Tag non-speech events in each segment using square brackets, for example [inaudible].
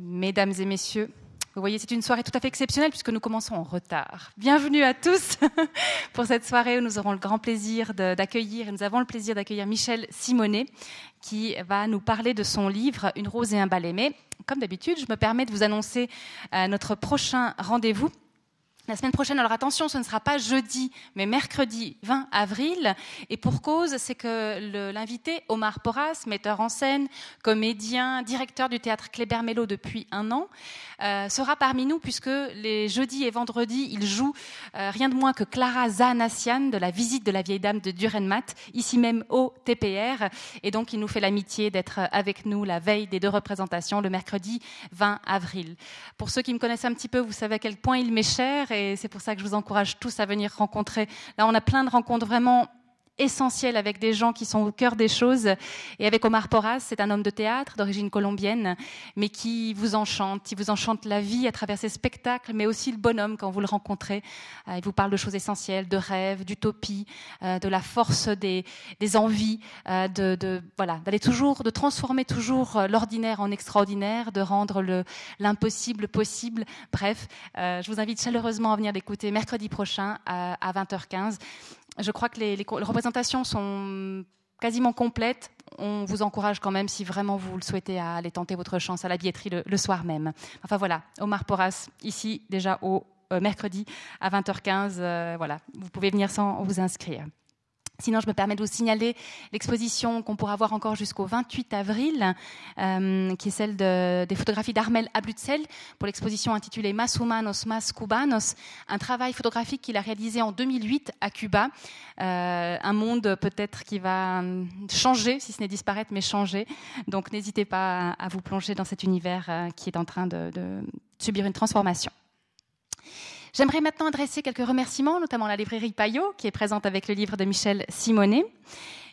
Mesdames et messieurs, vous voyez, c'est une soirée tout à fait exceptionnelle puisque nous commençons en retard. Bienvenue à tous [laughs] pour cette soirée où nous aurons le grand plaisir d'accueillir, et nous avons le plaisir d'accueillir Michel Simonet qui va nous parler de son livre Une rose et un bal aimé. Comme d'habitude, je me permets de vous annoncer euh, notre prochain rendez-vous la semaine prochaine, alors attention, ce ne sera pas jeudi, mais mercredi 20 avril. Et pour cause, c'est que l'invité, Omar Porras, metteur en scène, comédien, directeur du théâtre Kléber Mello depuis un an, euh, sera parmi nous puisque les jeudis et vendredis, il joue euh, rien de moins que Clara Zanassian de la visite de la vieille dame de Durenmat, ici même au TPR. Et donc, il nous fait l'amitié d'être avec nous la veille des deux représentations, le mercredi 20 avril. Pour ceux qui me connaissent un petit peu, vous savez à quel point il m'est cher c'est pour ça que je vous encourage tous à venir rencontrer. Là, on a plein de rencontres vraiment essentiel avec des gens qui sont au cœur des choses. Et avec Omar Porras, c'est un homme de théâtre d'origine colombienne, mais qui vous enchante, qui vous enchante la vie à travers ses spectacles, mais aussi le bonhomme quand vous le rencontrez. Euh, il vous parle de choses essentielles, de rêves, d'utopie, euh, de la force des, envies, euh, de, de, voilà, d'aller toujours, de transformer toujours l'ordinaire en extraordinaire, de rendre le, l'impossible possible. Bref, je vous invite chaleureusement à venir l'écouter mercredi prochain à 20h15. Je crois que les, représentations sont quasiment complètes. On vous encourage quand même, si vraiment vous le souhaitez, à aller tenter votre chance à la billetterie le, soir même. Enfin voilà, Omar Porras, ici déjà au euh, mercredi à 20h15. Euh, voilà, vous pouvez venir sans vous inscrire. Sinon, je me permets de vous signaler l'exposition qu'on pourra voir encore jusqu'au 28 avril, euh, qui est celle de, des photographies d'Armel Ablutzel pour l'exposition intitulée Mas Humanos, Mas Cubanos, un travail photographique qu'il a réalisé en 2008 à Cuba. Euh, un monde peut-être qui va changer, si ce n'est disparaître, mais changer. Donc n'hésitez pas à, vous plonger dans cet univers euh, qui est en train de subir une transformation. J'aimerais maintenant adresser quelques remerciements, notamment à la librairie Payot, qui est présente avec le livre de Michel Simonet.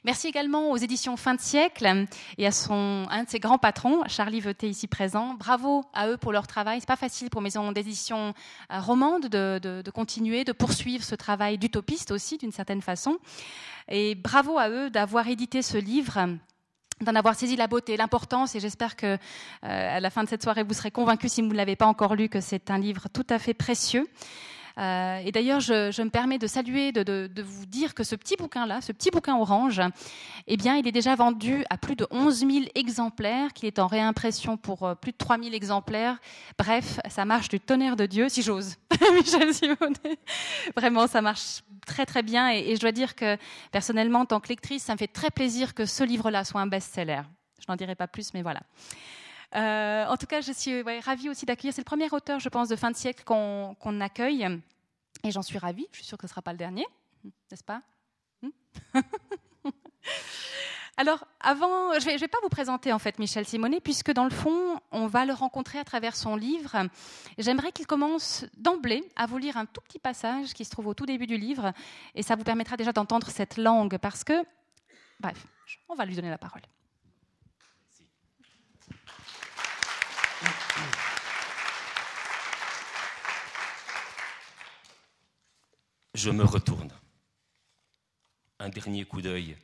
Merci également aux éditions Fin de siècle et à son, un de ses grands patrons, Charlie Veté, ici présent. Bravo à eux pour leur travail. C'est pas facile pour maison d'édition euh, romande de, de, de, continuer, de poursuivre ce travail d'utopiste aussi, d'une certaine façon. Et bravo à eux d'avoir édité ce livre d'en avoir saisi la beauté, l'importance, et j'espère que euh, à la fin de cette soirée, vous serez convaincus, si vous ne l'avez pas encore lu, que c'est un livre tout à fait précieux. Euh, et d'ailleurs, je, me permets de saluer, de, vous dire que ce petit bouquin-là, ce petit bouquin orange, eh bien, il est déjà vendu à plus de 11 000 exemplaires, qu'il est en réimpression pour euh, plus de 3 000 exemplaires. Bref, ça marche du tonnerre de Dieu, si j'ose. [laughs] Michel Simonet. Vraiment, ça marche très très bien. Et, et, je dois dire que personnellement, en tant que lectrice, ça me fait très plaisir que ce livre-là soit un best-seller. Je n'en dirai pas plus, mais voilà. Euh, en tout cas, je suis ravie aussi d'accueillir. C'est le premier auteur, je pense, de fin de siècle qu'on qu accueille. Et j'en suis ravie. Je suis sûre que ce ne sera pas le dernier, n'est-ce pas? Hmm? [laughs] Alors, avant, je ne vais, vais, pas vous présenter en fait Michel Simonet, puisque dans le fond, on va le rencontrer à travers son livre. J'aimerais qu'il commence d'emblée à vous lire un tout petit passage qui se trouve au tout début du livre, et ça vous permettra déjà d'entendre cette langue, parce que, bref, on va lui donner la parole. Je me retourne. Un dernier coup d'œil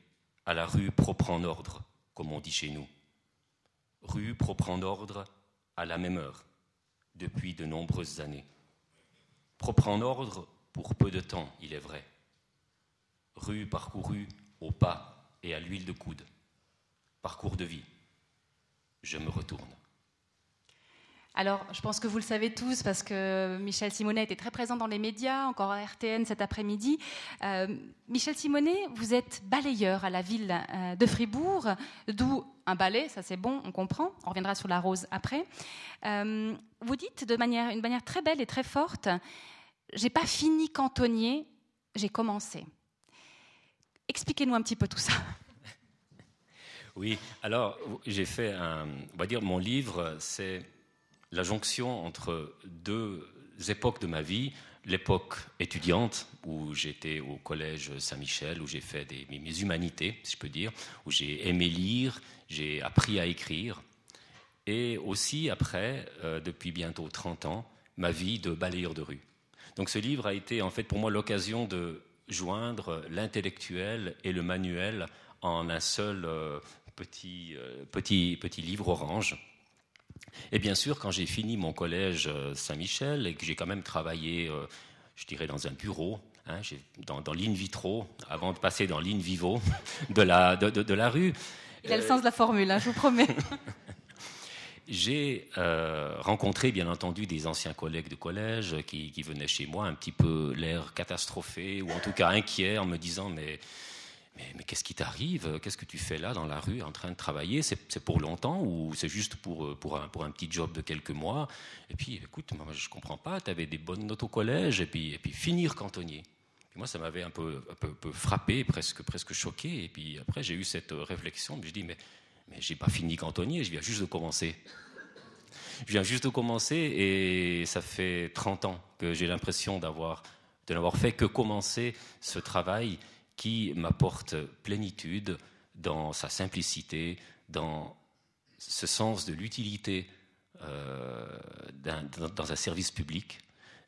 à la rue propre en ordre, comme on dit chez nous. Rue propre en ordre à la même heure, depuis de nombreuses années. Propre en ordre pour peu de temps, il est vrai. Rue parcourue au pas et à l'huile de coude. Parcours de vie. Je me retourne. Alors, je pense que vous le savez tous parce que Michel Simonet était très présent dans les médias, encore à RTN cet après-midi. Euh, Michel Simonet, vous êtes balayeur à la ville euh, de Fribourg, d'où un balai, ça c'est bon, on comprend. On reviendra sur la rose après. Euh, vous dites de manière, une manière très belle et très forte J'ai pas fini cantonnier, j'ai commencé. Expliquez-nous un petit peu tout ça. Oui, alors j'ai fait un. On va dire, mon livre, c'est la jonction entre deux époques de ma vie. L'époque étudiante, où j'étais au collège Saint-Michel, où j'ai fait des, mes humanités, si je peux dire, où j'ai aimé lire, j'ai appris à écrire. Et aussi, après, euh, depuis bientôt 30 ans, ma vie de balayeur de rue. Donc ce livre a été en fait pour moi l'occasion de joindre l'intellectuel et le manuel en un seul euh, petit, euh, petit, petit livre orange. Et bien sûr, quand j'ai fini mon collège Saint-Michel et que j'ai quand même travaillé, je dirais, dans un bureau, hein, dans, dans l'in vitro, avant de passer dans l'in vivo [laughs] de la, de, la rue. Il a le sens de la formule, hein, je vous promets. [laughs] [laughs] J'ai euh, rencontré, bien entendu, des anciens collègues de collège qui, venaient chez moi un petit peu l'air catastrophé ou en tout cas inquiet en me disant mais, mais, qu'est-ce qui t'arrive? Qu'est-ce que tu fais là dans la rue en train de travailler? C'est pour longtemps ou c'est juste pour, pour, un, pour un petit job de quelques mois? Et puis, écoute, moi, je ne comprends pas, tu avais des bonnes notes au collège et puis, et puis finir cantonnier. moi, ça m'avait un peu, un peu, frappé, presque, presque choqué. Et puis après, j'ai eu cette réflexion. Je dis, mais mais je n'ai pas fini cantonnier, je viens juste de commencer. Je viens juste de commencer et ça fait 30 ans que j'ai l'impression d'avoir, de n'avoir fait que commencer ce travail qui m'apporte plénitude dans sa simplicité, dans ce sens de l'utilité euh, dans un service public,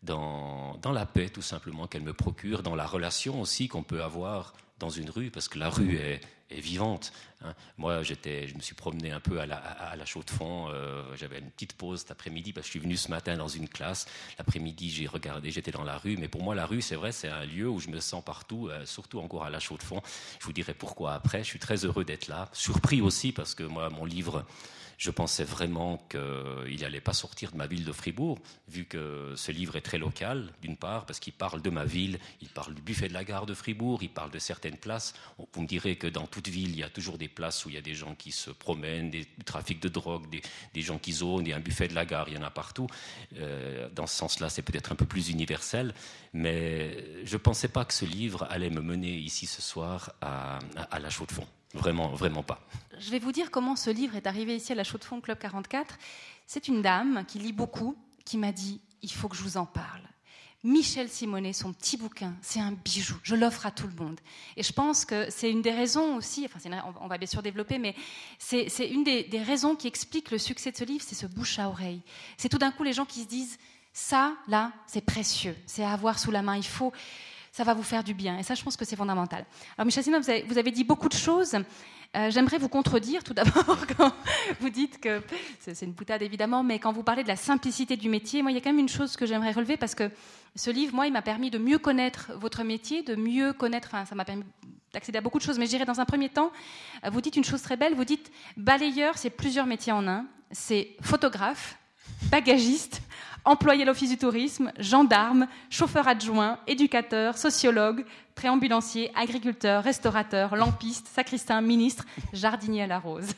dans, dans, la paix tout simplement qu'elle me procure, dans la relation aussi qu'on peut avoir dans une rue, parce que la rue est, vivante. Hein. Moi, j'étais, je me suis promené un peu à la, à, la chaux de fond. Euh, j'avais une petite pause cet après-midi parce que je suis venu ce matin dans une classe. L'après-midi, j'ai regardé, j'étais dans la rue. Mais pour moi, la rue, c'est vrai, c'est un lieu où je me sens partout, euh, surtout encore à la chaux de fond. Je vous dirai pourquoi après. Je suis très heureux d'être là. Surpris aussi parce que moi, mon livre je pensais vraiment qu'il n'allait pas sortir de ma ville de Fribourg, vu que ce livre est très local, d'une part, parce qu'il parle de ma ville, il parle du buffet de la gare de Fribourg, il parle de certaines places. Vous me direz que dans toute ville, il y a toujours des places où il y a des gens qui se promènent, des, du trafic de drogue, des, gens qui zonent, a un buffet de la gare, il y en a partout. Euh, dans ce sens-là, c'est peut-être un peu plus universel, mais je ne pensais pas que ce livre allait me mener ici ce soir à, à la chaux de fond. Vraiment, vraiment pas. Je vais vous dire comment ce livre est arrivé ici à la Chaux de Fonds Club 44. C'est une dame qui lit beaucoup qui m'a dit il faut que je vous en parle. Michel Simonet, son petit bouquin, c'est un bijou. Je l'offre à tout le monde. Et je pense que c'est une des raisons aussi, enfin, on va bien sûr développer, mais c'est une des, des, raisons qui explique le succès de ce livre, c'est ce bouche à oreille. C'est tout d'un coup les gens qui se disent ça, là, c'est précieux, c'est à avoir sous la main. Il faut, ça va vous faire du bien. Et ça, je pense que c'est fondamental. Alors, Michel Simonet, vous avez, dit beaucoup de choses. Euh, j'aimerais vous contredire tout d'abord [laughs] quand vous dites que c'est une boutade évidemment, mais quand vous parlez de la simplicité du métier, moi il y a quand même une chose que j'aimerais relever parce que ce livre, moi, il m'a permis de mieux connaître votre métier, de mieux connaître, enfin ça m'a permis d'accéder à beaucoup de choses, mais je dirais dans un premier temps, euh, vous dites une chose très belle, vous dites balayeur, c'est plusieurs métiers en un, c'est photographe, bagagiste, employé à l'Office du tourisme, gendarme, chauffeur adjoint, éducateur, sociologue, préambulancier, agriculteur, restaurateur, lampiste, sacristain, ministre, jardinier à la rose.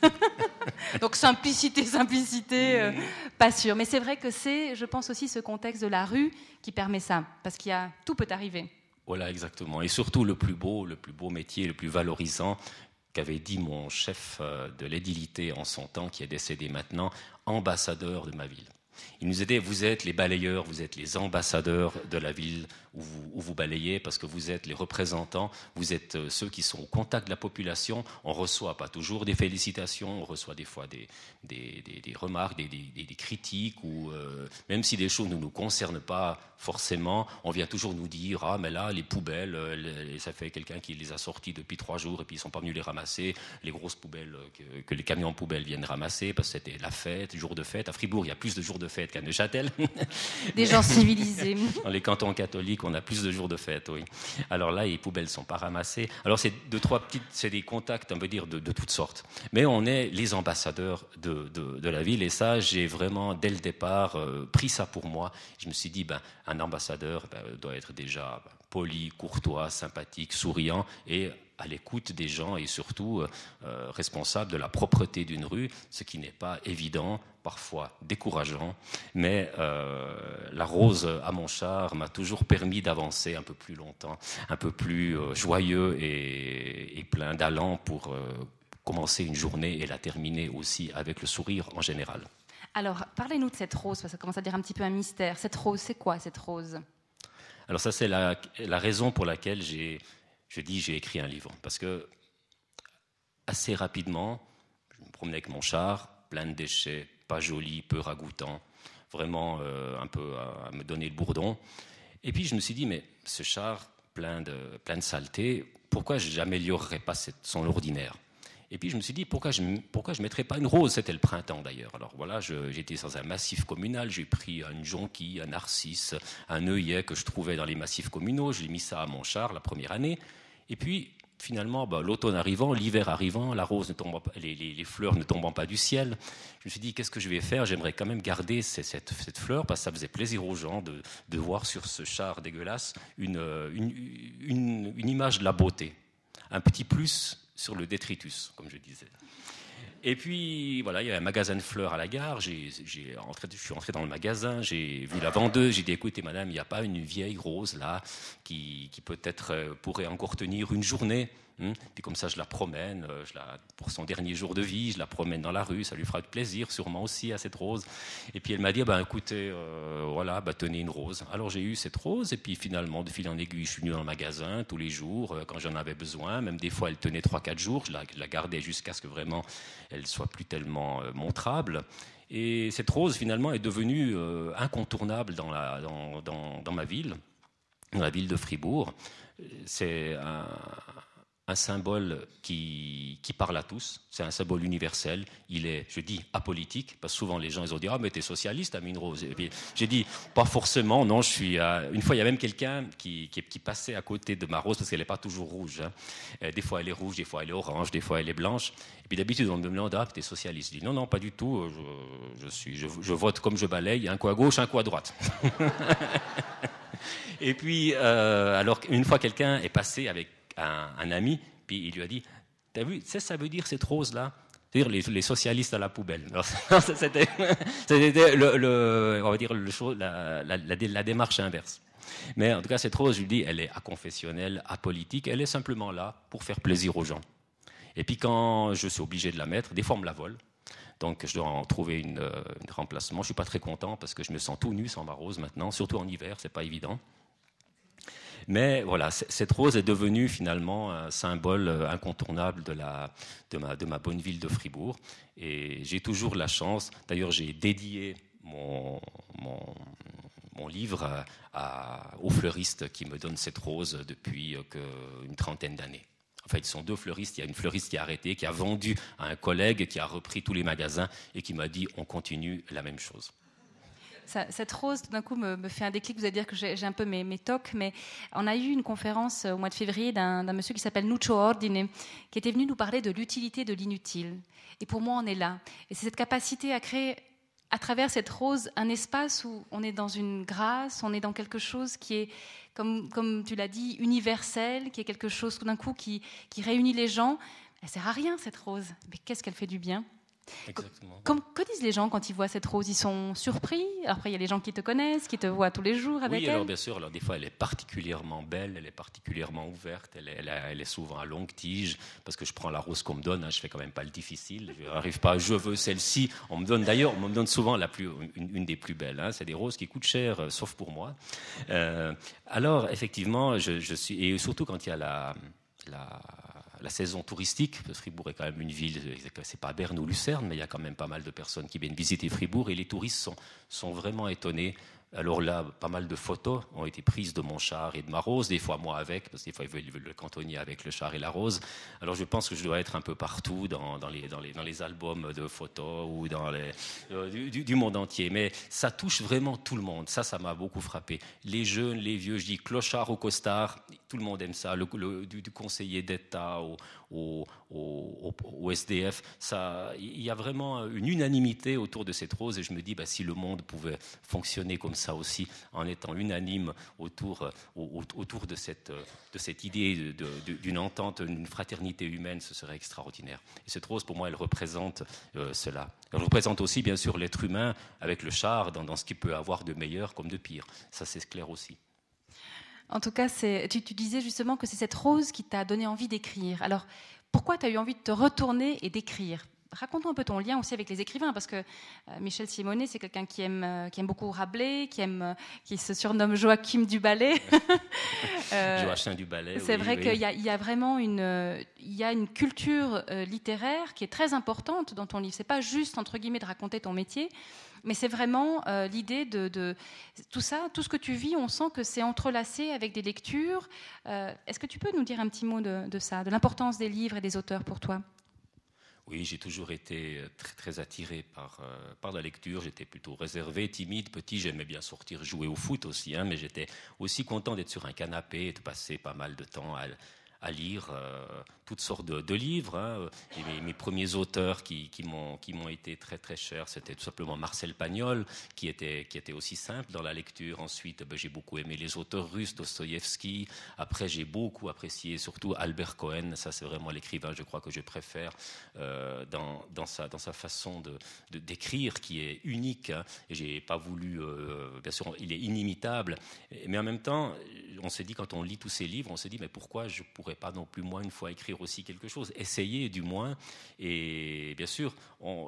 [laughs] Donc simplicité, simplicité, euh, pas sûr. Mais c'est vrai que c'est, je pense aussi, ce contexte de la rue qui permet ça, parce qu'il y a tout peut arriver. Voilà, exactement. Et surtout le plus beau, le plus beau métier, le plus valorisant, qu'avait dit mon chef euh, de l'édilité en son temps, qui est décédé maintenant, ambassadeur de ma ville. Il nous aidait, vous êtes les balayeurs, vous êtes les ambassadeurs de la ville où vous, balayez, parce que vous êtes les représentants, vous êtes euh, ceux qui sont au contact de la population. On reçoit pas toujours des félicitations, on reçoit des fois des, remarques, des, critiques, ou euh, même si des choses ne nous concernent pas forcément, on vient toujours nous dire ah mais là les poubelles, euh, ça fait quelqu'un qui les a sorties depuis trois jours et puis ils sont pas venus les ramasser, les grosses poubelles que, les camions poubelles viennent ramasser parce que c'était la fête, jour de fête. À Fribourg, il y a plus de jours de fête qu'à Neuchâtel. Des gens civilisés. [laughs] Dans les cantons catholiques, on a plus de jours de fête, oui. Alors là, les poubelles sont pas ramassées. Alors c'est deux trois petites, c'est des contacts, on peut dire de, toutes sortes. Mais on est les ambassadeurs de, de, la ville et ça, j'ai vraiment dès le départ euh, pris ça pour moi. Je me suis dit, ben un ambassadeur ben, doit être déjà poli, courtois, sympathique, souriant et à l'écoute des gens et surtout euh, euh, responsable de la propreté d'une rue, ce qui n'est pas évident, parfois décourageant, mais euh, la rose à mon char m'a toujours permis d'avancer un peu plus longtemps, un peu plus joyeux et, et plein d'allant pour commencer une journée et la terminer aussi avec le sourire en général. Alors, parlez-nous de cette rose, parce que ça commence à dire un petit peu un mystère. Cette rose, c'est quoi cette rose? Alors ça, c'est la, raison pour laquelle j'ai, je dis j'ai écrit un livre. Parce que assez rapidement, je me promenais avec mon char, plein de déchets, pas joli, peu ragoûtant, vraiment euh, un peu à, me donner le bourdon. Et puis je me suis dit, mais ce char plein de, plein de saleté, pourquoi je pas son ordinaire? Et puis je me suis dit, pourquoi je ne pourquoi je mettrais pas une rose? C'était le printemps d'ailleurs. Alors voilà, j'étais dans un massif communal, j'ai pris une jonquille, un narcisse, un œillet que je trouvais dans les massifs communaux, j'ai mis ça à mon char la première année. Et puis finalement, bah, l'automne arrivant, l'hiver arrivant, la rose ne tombant pas, les, fleurs ne tombant pas du ciel, je me suis dit, qu'est-ce que je vais faire? J'aimerais quand même garder cette, fleur, parce que ça faisait plaisir aux gens de, voir sur ce char dégueulasse une, une, image de la beauté. Un petit plus sur le détritus, comme je disais. Et puis, voilà, il y a un magasin de fleurs à la gare. J'ai, j'ai je suis entré dans le magasin, j'ai vu la vendeuse, j'ai dit écoutez, madame, il n'y a pas une vieille rose là qui, qui peut-être euh, pourrait encore tenir une journée? Puis comme ça, je la promène, euh, pour son dernier jour de vie, je la promène dans la rue, ça lui fera plaisir, sûrement aussi à cette rose. Et puis elle m'a dit, bah, écoutez, euh, voilà, bah, tenez une rose. Alors j'ai eu cette rose, et puis finalement, de fil en aiguille, je suis venu dans le magasin tous les jours, euh, quand j'en avais besoin. Même des fois, elle tenait 3-4 jours, je la, gardais jusqu'à ce que vraiment elle soit plus tellement montrable. Et cette rose, finalement, est devenue incontournable dans, dans ma ville, dans la ville de Fribourg. C'est un un symbole qui, qui, parle à tous, c'est un symbole universel, il est, je dis, apolitique, parce que souvent les gens ils ont dit, ah mais t'es socialiste, Amine Rose. J'ai dit, pas forcément, non, je suis... Une fois, il y a même quelqu'un qui, qui, passait à côté de ma rose, parce qu'elle n'est pas toujours rouge. Hein. Euh, des fois elle est rouge, des fois elle est orange, des fois elle est blanche. Et puis d'habitude on me demande, ah t'es socialiste. Je dis, non, non, pas du tout, je, je vote comme je balaye, un coup à gauche, un coup à droite. [laughs] Et puis, euh, alors une fois quelqu'un est passé avec un, ami, puis il lui a dit T'as vu, sais, ça veut dire cette rose-là? C'est-à-dire les, socialistes à la poubelle. [laughs] C'était, le, on va dire la, la, démarche inverse. Mais en tout cas, cette rose, je lui dis, elle est aconfessionnelle, apolitique, elle est simplement là pour faire plaisir aux gens. Et puis quand je suis obligé de la mettre, des fois on me la vole. Donc je dois en trouver une, un remplacement. Je suis pas très content parce que je me sens tout nu sans ma rose maintenant, surtout en hiver, c'est pas évident. Mais voilà, cette rose est devenue finalement un symbole euh, incontournable de, ma, bonne ville de Fribourg. Et j'ai toujours la chance, d'ailleurs j'ai dédié mon, livre à, au fleuriste qui me donne cette rose depuis euh, une trentaine d'années. En fait, ils sont deux fleuristes. Il y a une fleuriste qui a arrêté, qui a vendu à un collègue, qui a repris tous les magasins et qui m'a dit on continue la même chose cette rose, tout d'un coup, me, fait un déclic. Vous allez dire que j'ai un peu mes, mes, tocs, mais on a eu une conférence euh, au mois de février d'un monsieur qui s'appelle Nuccio Ordine, qui était venu nous parler de l'utilité de l'inutile. Et pour moi, on est là. Et c'est cette capacité à créer, à travers cette rose, un espace où on est dans une grâce, on est dans quelque chose qui est, comme, tu l'as dit, universel, qui est quelque chose, tout d'un coup, qui, qui réunit les gens. Elle sert à rien, cette rose. Mais qu'est-ce qu'elle fait du bien? Exactement. que disent les gens quand ils voient cette rose? Ils sont surpris? Après, il y a les gens qui te connaissent, qui te voient tous les jours avec oui, elle? alors bien sûr, alors, des fois, elle est particulièrement belle, elle est particulièrement ouverte, elle est, elle, est souvent à longue tige, parce que je prends la rose qu'on me donne, hein, je fais quand même pas le difficile, je n'arrive pas, je veux celle-ci. On me donne d'ailleurs, on me donne souvent la plus, une, des plus belles. Hein. c'est des roses qui coûtent cher, euh, sauf pour moi. Euh, alors, effectivement, je, je, suis, et surtout quand il y a la, la la saison touristique, Fribourg est quand même une ville, c'est pas Berne ou Lucerne, mais il y a quand même pas mal de personnes qui viennent visiter Fribourg et les touristes sont, sont vraiment étonnés alors là, pas mal de photos ont été prises de mon char et de ma rose, des fois moi avec, parce que des fois ils veulent le cantonnier avec le char et la rose. Alors je pense que je dois être un peu partout dans, les, dans, les, dans les, albums de photos ou dans les, euh, du, monde entier. Mais ça touche vraiment tout le monde. Ça, ça m'a beaucoup frappé. Les jeunes, les vieux, je dis clochard ou costard, tout le monde aime ça. Le, du, conseiller d'État au, au, SDF, il y a vraiment une unanimité autour de cette rose et je me dis, bah, si le monde pouvait fonctionner comme ça aussi, en étant unanime autour, autour de, cette, de cette idée d'une entente, d'une fraternité humaine, ce serait extraordinaire. Et cette rose, pour moi, elle représente euh, cela. Elle représente aussi, bien sûr, l'être humain avec le char dans, dans ce qu'il peut avoir de meilleur comme de pire. Ça, c'est clair aussi. En tout cas, tu, disais justement que c'est cette rose qui t'a donné envie d'écrire. Alors, pourquoi tu as eu envie de te retourner et d'écrire? Raconte-nous un peu ton lien aussi avec les écrivains, parce que euh, Michel Simonet, c'est quelqu'un qui aime, euh, qui aime beaucoup Rabelais, qui, aime, euh, qui se surnomme Joachim du ballet. [laughs] Joachim du ballet. C'est vrai qu'il y, y, a vraiment une, il y a une culture littéraire qui est très importante dans ton livre. C'est pas juste entre guillemets de raconter ton métier, mais c'est vraiment l'idée de, tout ça, tout ce que tu vis. On sent que c'est entrelacé avec des lectures. Est-ce que tu peux nous dire un petit mot de, de ça, de l'importance des livres et des auteurs pour toi? Oui, j'ai toujours été très, très attiré par, euh, par la lecture. J'étais plutôt réservé, timide, petit. J'aimais bien sortir jouer au foot aussi, hein, mais j'étais aussi content d'être sur un canapé et de passer pas mal de temps à, à lire euh, toutes sortes de, livres. Hein. Mes, premiers auteurs qui, qui m'ont été très très chers, c'était tout simplement Marcel Pagnol, qui était, qui était aussi simple dans la lecture. Ensuite, ben, j'ai beaucoup aimé les auteurs russes, Dostoïevski. Après, j'ai beaucoup apprécié surtout Albert Cohen. Ça, c'est vraiment l'écrivain, je crois, que je préfère euh, dans, dans, sa, dans sa façon de d'écrire, qui est unique. Hein. Et j'ai pas voulu, euh, bien sûr, il est inimitable. Mais en même temps, on s'est dit, quand on lit tous ces livres, on s'est dit, mais pourquoi je pourrais pas non plus moi une fois écrire aussi quelque chose, essayer du moins. Et bien sûr,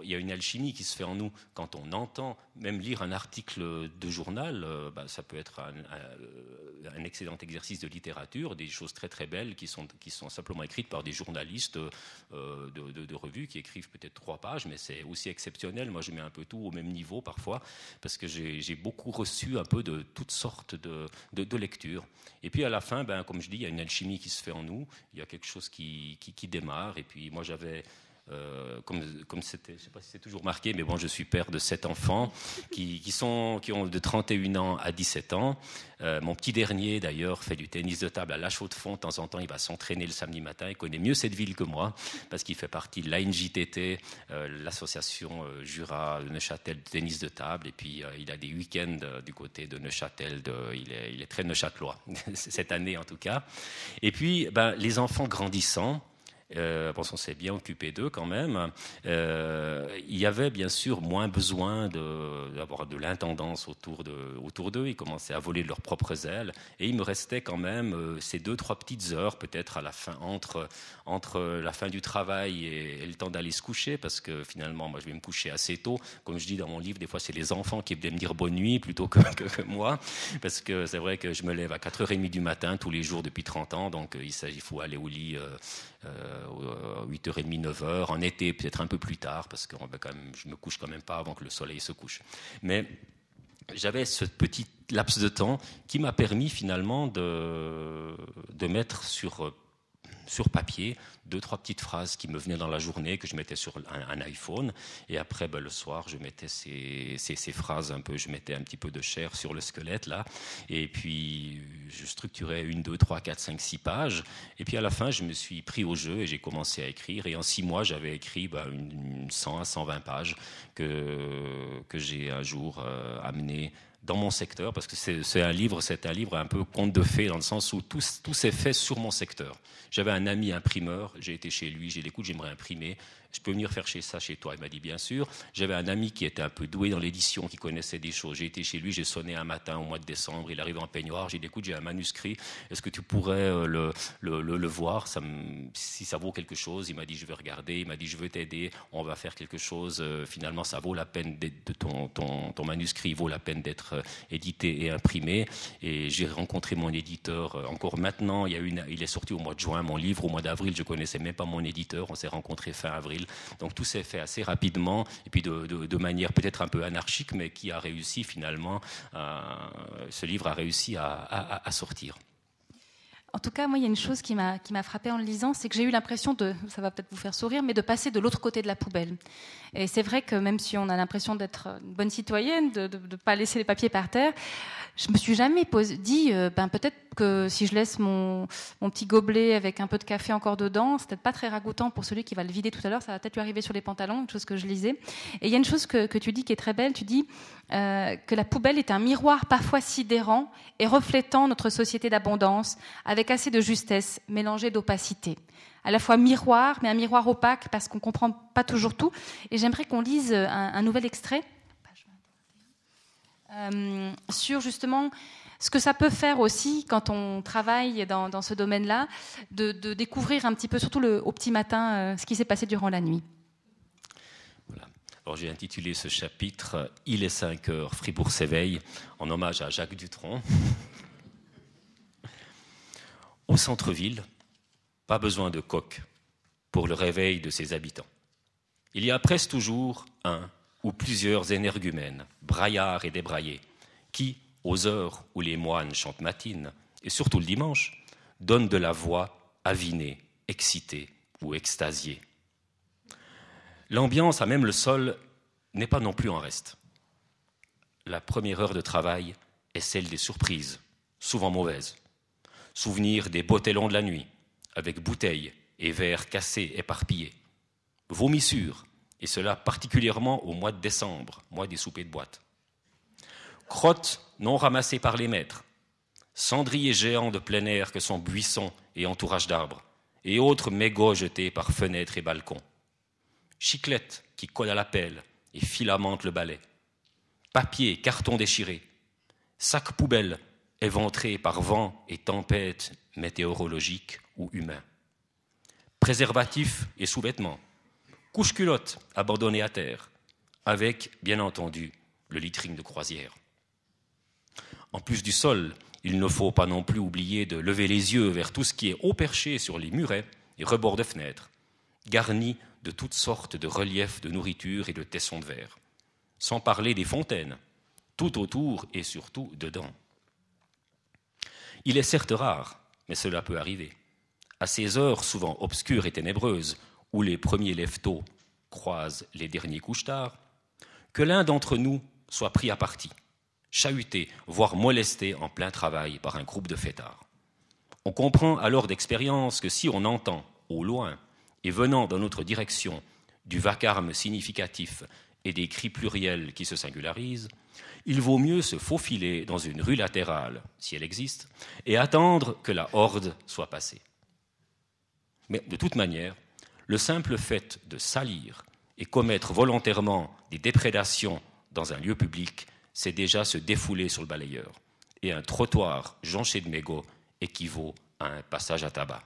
il y a une alchimie qui se fait en nous quand on entend, même lire un article de journal, euh, bah, ça peut être un, excellent exercice de littérature, des choses très très belles qui sont, qui sont simplement écrites par des journalistes euh, de, de, revues qui écrivent peut-être trois pages, mais c'est aussi exceptionnel. Moi, je mets un peu tout au même niveau parfois parce que j'ai beaucoup reçu un peu de toutes sortes de, de, lectures. Et puis à la fin, ben, comme je dis, il y a une alchimie qui se fait en nous il y a quelque chose qui, qui, démarre. Et puis moi, j'avais euh, comme, c'était, je ne sais pas si c'est toujours marqué, mais bon, je suis père de sept enfants qui, sont, qui ont de 31 ans à 17 ans. Euh, mon petit dernier, d'ailleurs, fait du tennis de table à La Chaux-de-Fonds. De temps en temps, il va s'entraîner le samedi matin. Il connaît mieux cette ville que moi parce qu'il fait partie de l'ANJTT, euh, l'association Jura de Neuchâtel de tennis de table. Et puis, il a des week-ends du côté de Neuchâtel. De, il, est, il est très neuchâtelois, [laughs] cette année en tout cas. Et puis, ben, les enfants grandissant, euh, parce qu'on s'est bien occupé d'eux quand même, euh, il y avait bien sûr moins besoin d'avoir de, l'intendance autour d'eux. Ils commençaient à voler leurs propres ailes. Et il me restait quand même euh, ces deux, trois petites heures, peut-être à la fin, entre, entre la fin du travail et, le temps d'aller se coucher, parce que finalement, moi, je vais me coucher assez tôt. Comme je dis dans mon livre, des fois, c'est les enfants qui viennent me dire bonne nuit plutôt que, moi, parce que c'est vrai que je me lève à 4h30 du matin tous les jours depuis 30 ans, donc il, il faut aller au lit 8h30, 9h, en été peut-être un peu plus tard, parce que je me couche quand même pas avant que le soleil se couche. Mais j'avais ce petit laps de temps qui m'a permis finalement de, de mettre sur sur papier deux, trois petites phrases qui me venaient dans la journée, que je mettais sur un, iPhone. Et après, ben, le soir, je mettais ces, ces, phrases un peu, je mettais un petit peu de chair sur le squelette, là. Et puis, je structurais une, deux, trois, quatre, cinq, six pages. Et puis, à la fin, je me suis pris au jeu et j'ai commencé à écrire. Et en six mois, j'avais écrit ben, une, 100 à 120 pages que, que j'ai un jour euh, amené dans mon secteur, parce que c'est un livre, c'est un livre un peu conte de fées, dans le sens où tout, tout s'est fait sur mon secteur. J'avais un ami imprimeur, j'ai été chez lui, j'ai dit écoute, j'aimerais imprimer je peux venir faire chez ça chez toi Il m'a dit bien sûr. J'avais un ami qui était un peu doué dans l'édition, qui connaissait des choses. J'ai été chez lui, j'ai sonné un matin au mois de décembre, il arrive en peignoir, j'ai dit écoute, j'ai un manuscrit, est-ce que tu pourrais euh, le, le, le, voir? Si ça vaut quelque chose, il m'a dit je vais regarder, il m'a dit je veux t'aider, on va faire quelque chose. Euh, finalement, ça vaut la peine de ton, ton, ton, manuscrit, vaut la peine d'être euh, édité et imprimé. Et j'ai rencontré mon éditeur encore maintenant. Il, il est sorti au mois de juin, mon livre, au mois d'avril, je connaissais même pas mon éditeur. On s'est rencontré fin avril. Donc tout s'est fait assez rapidement et puis de, manière peut-être un peu anarchique, mais qui a réussi finalement, ce livre a réussi à sortir. En tout cas, moi, il y a une chose qui m'a frappé en le lisant, c'est que j'ai eu l'impression de, ça va peut-être vous faire sourire, mais de passer de l'autre côté de la poubelle. Et c'est vrai que même si on a l'impression d'être une bonne citoyenne, de ne pas laisser les papiers par terre, je me suis jamais dit, euh, ben peut-être que si je laisse mon, mon, petit gobelet avec un peu de café encore dedans, c'est peut-être pas très ragoûtant pour celui qui va le vider tout à l'heure, ça va peut-être lui arriver sur les pantalons, une chose que je lisais. Et il y a une chose que, que tu dis qui est très belle, tu dis euh, que la poubelle est un miroir parfois sidérant et reflétant notre société d'abondance, avec assez de justesse, mélangée d'opacité à la fois miroir, mais un miroir opaque parce qu'on comprend pas toujours tout. Et j'aimerais qu'on lise un, un, nouvel extrait euh, sur justement ce que ça peut faire aussi quand on travaille dans, ce domaine-là, de, découvrir un petit peu, surtout au petit matin, euh, ce qui s'est passé durant la nuit. Voilà. Alors j'ai intitulé ce chapitre Il est 5 heures, Fribourg s'éveille, en hommage à Jacques Dutronc. Au centre-ville, pas besoin de coq pour le réveil de ses habitants. Il y a presque toujours un ou plusieurs énergumènes, braillards et débraillés, qui, aux heures où les moines chantent matines, et surtout le dimanche, donnent de la voix avinée, excitée ou extasiée. L'ambiance, à même le sol, n'est pas non plus en reste. La première heure de travail est celle des surprises, souvent mauvaises. Souvenir des botellons de la nuit, avec bouteilles et verres cassés éparpillés. Vomissures, et cela particulièrement au mois de décembre, mois des soupers de boîte. Crottes non ramassées par les maîtres, cendriers géants de plein air que sont buissons et entourage d'arbres, et autres mégots jetés par fenêtres et balcons. Chiclettes qui collent à la pelle et filamentent le balai. Papier, carton déchiré. Sacs poubelles éventrés par vent et tempêtes météorologiques ou humains. Préservatifs et sous-vêtements couche-culotte abandonnée à terre, avec, bien entendu, le littering de croisière. En plus du sol, il ne faut pas non plus oublier de lever les yeux vers tout ce qui est haut perché sur les murets et rebords de fenêtres, garnis de toutes sortes de reliefs de nourriture et de tessons de verre, sans parler des fontaines, tout autour et surtout dedans. Il est certes rare, mais cela peut arriver, à ces heures souvent obscures et ténébreuses, où les premiers lève-tôt croisent les derniers couches-tard, que l'un d'entre nous soit pris à partie, chahuté, voire molesté en plein travail par un groupe de fêtards. On comprend alors d'expérience que si on entend, au loin, et venant dans notre direction, du vacarme significatif et des cris pluriels qui se singularisent, il vaut mieux se faufiler dans une rue latérale, si elle existe, et attendre que la horde soit passée. Mais de toute manière, le simple fait de salir et commettre volontairement des déprédations dans un lieu public, c'est déjà se défouler sur le balayeur. Et un trottoir jonché de mégots équivaut à un passage à tabac.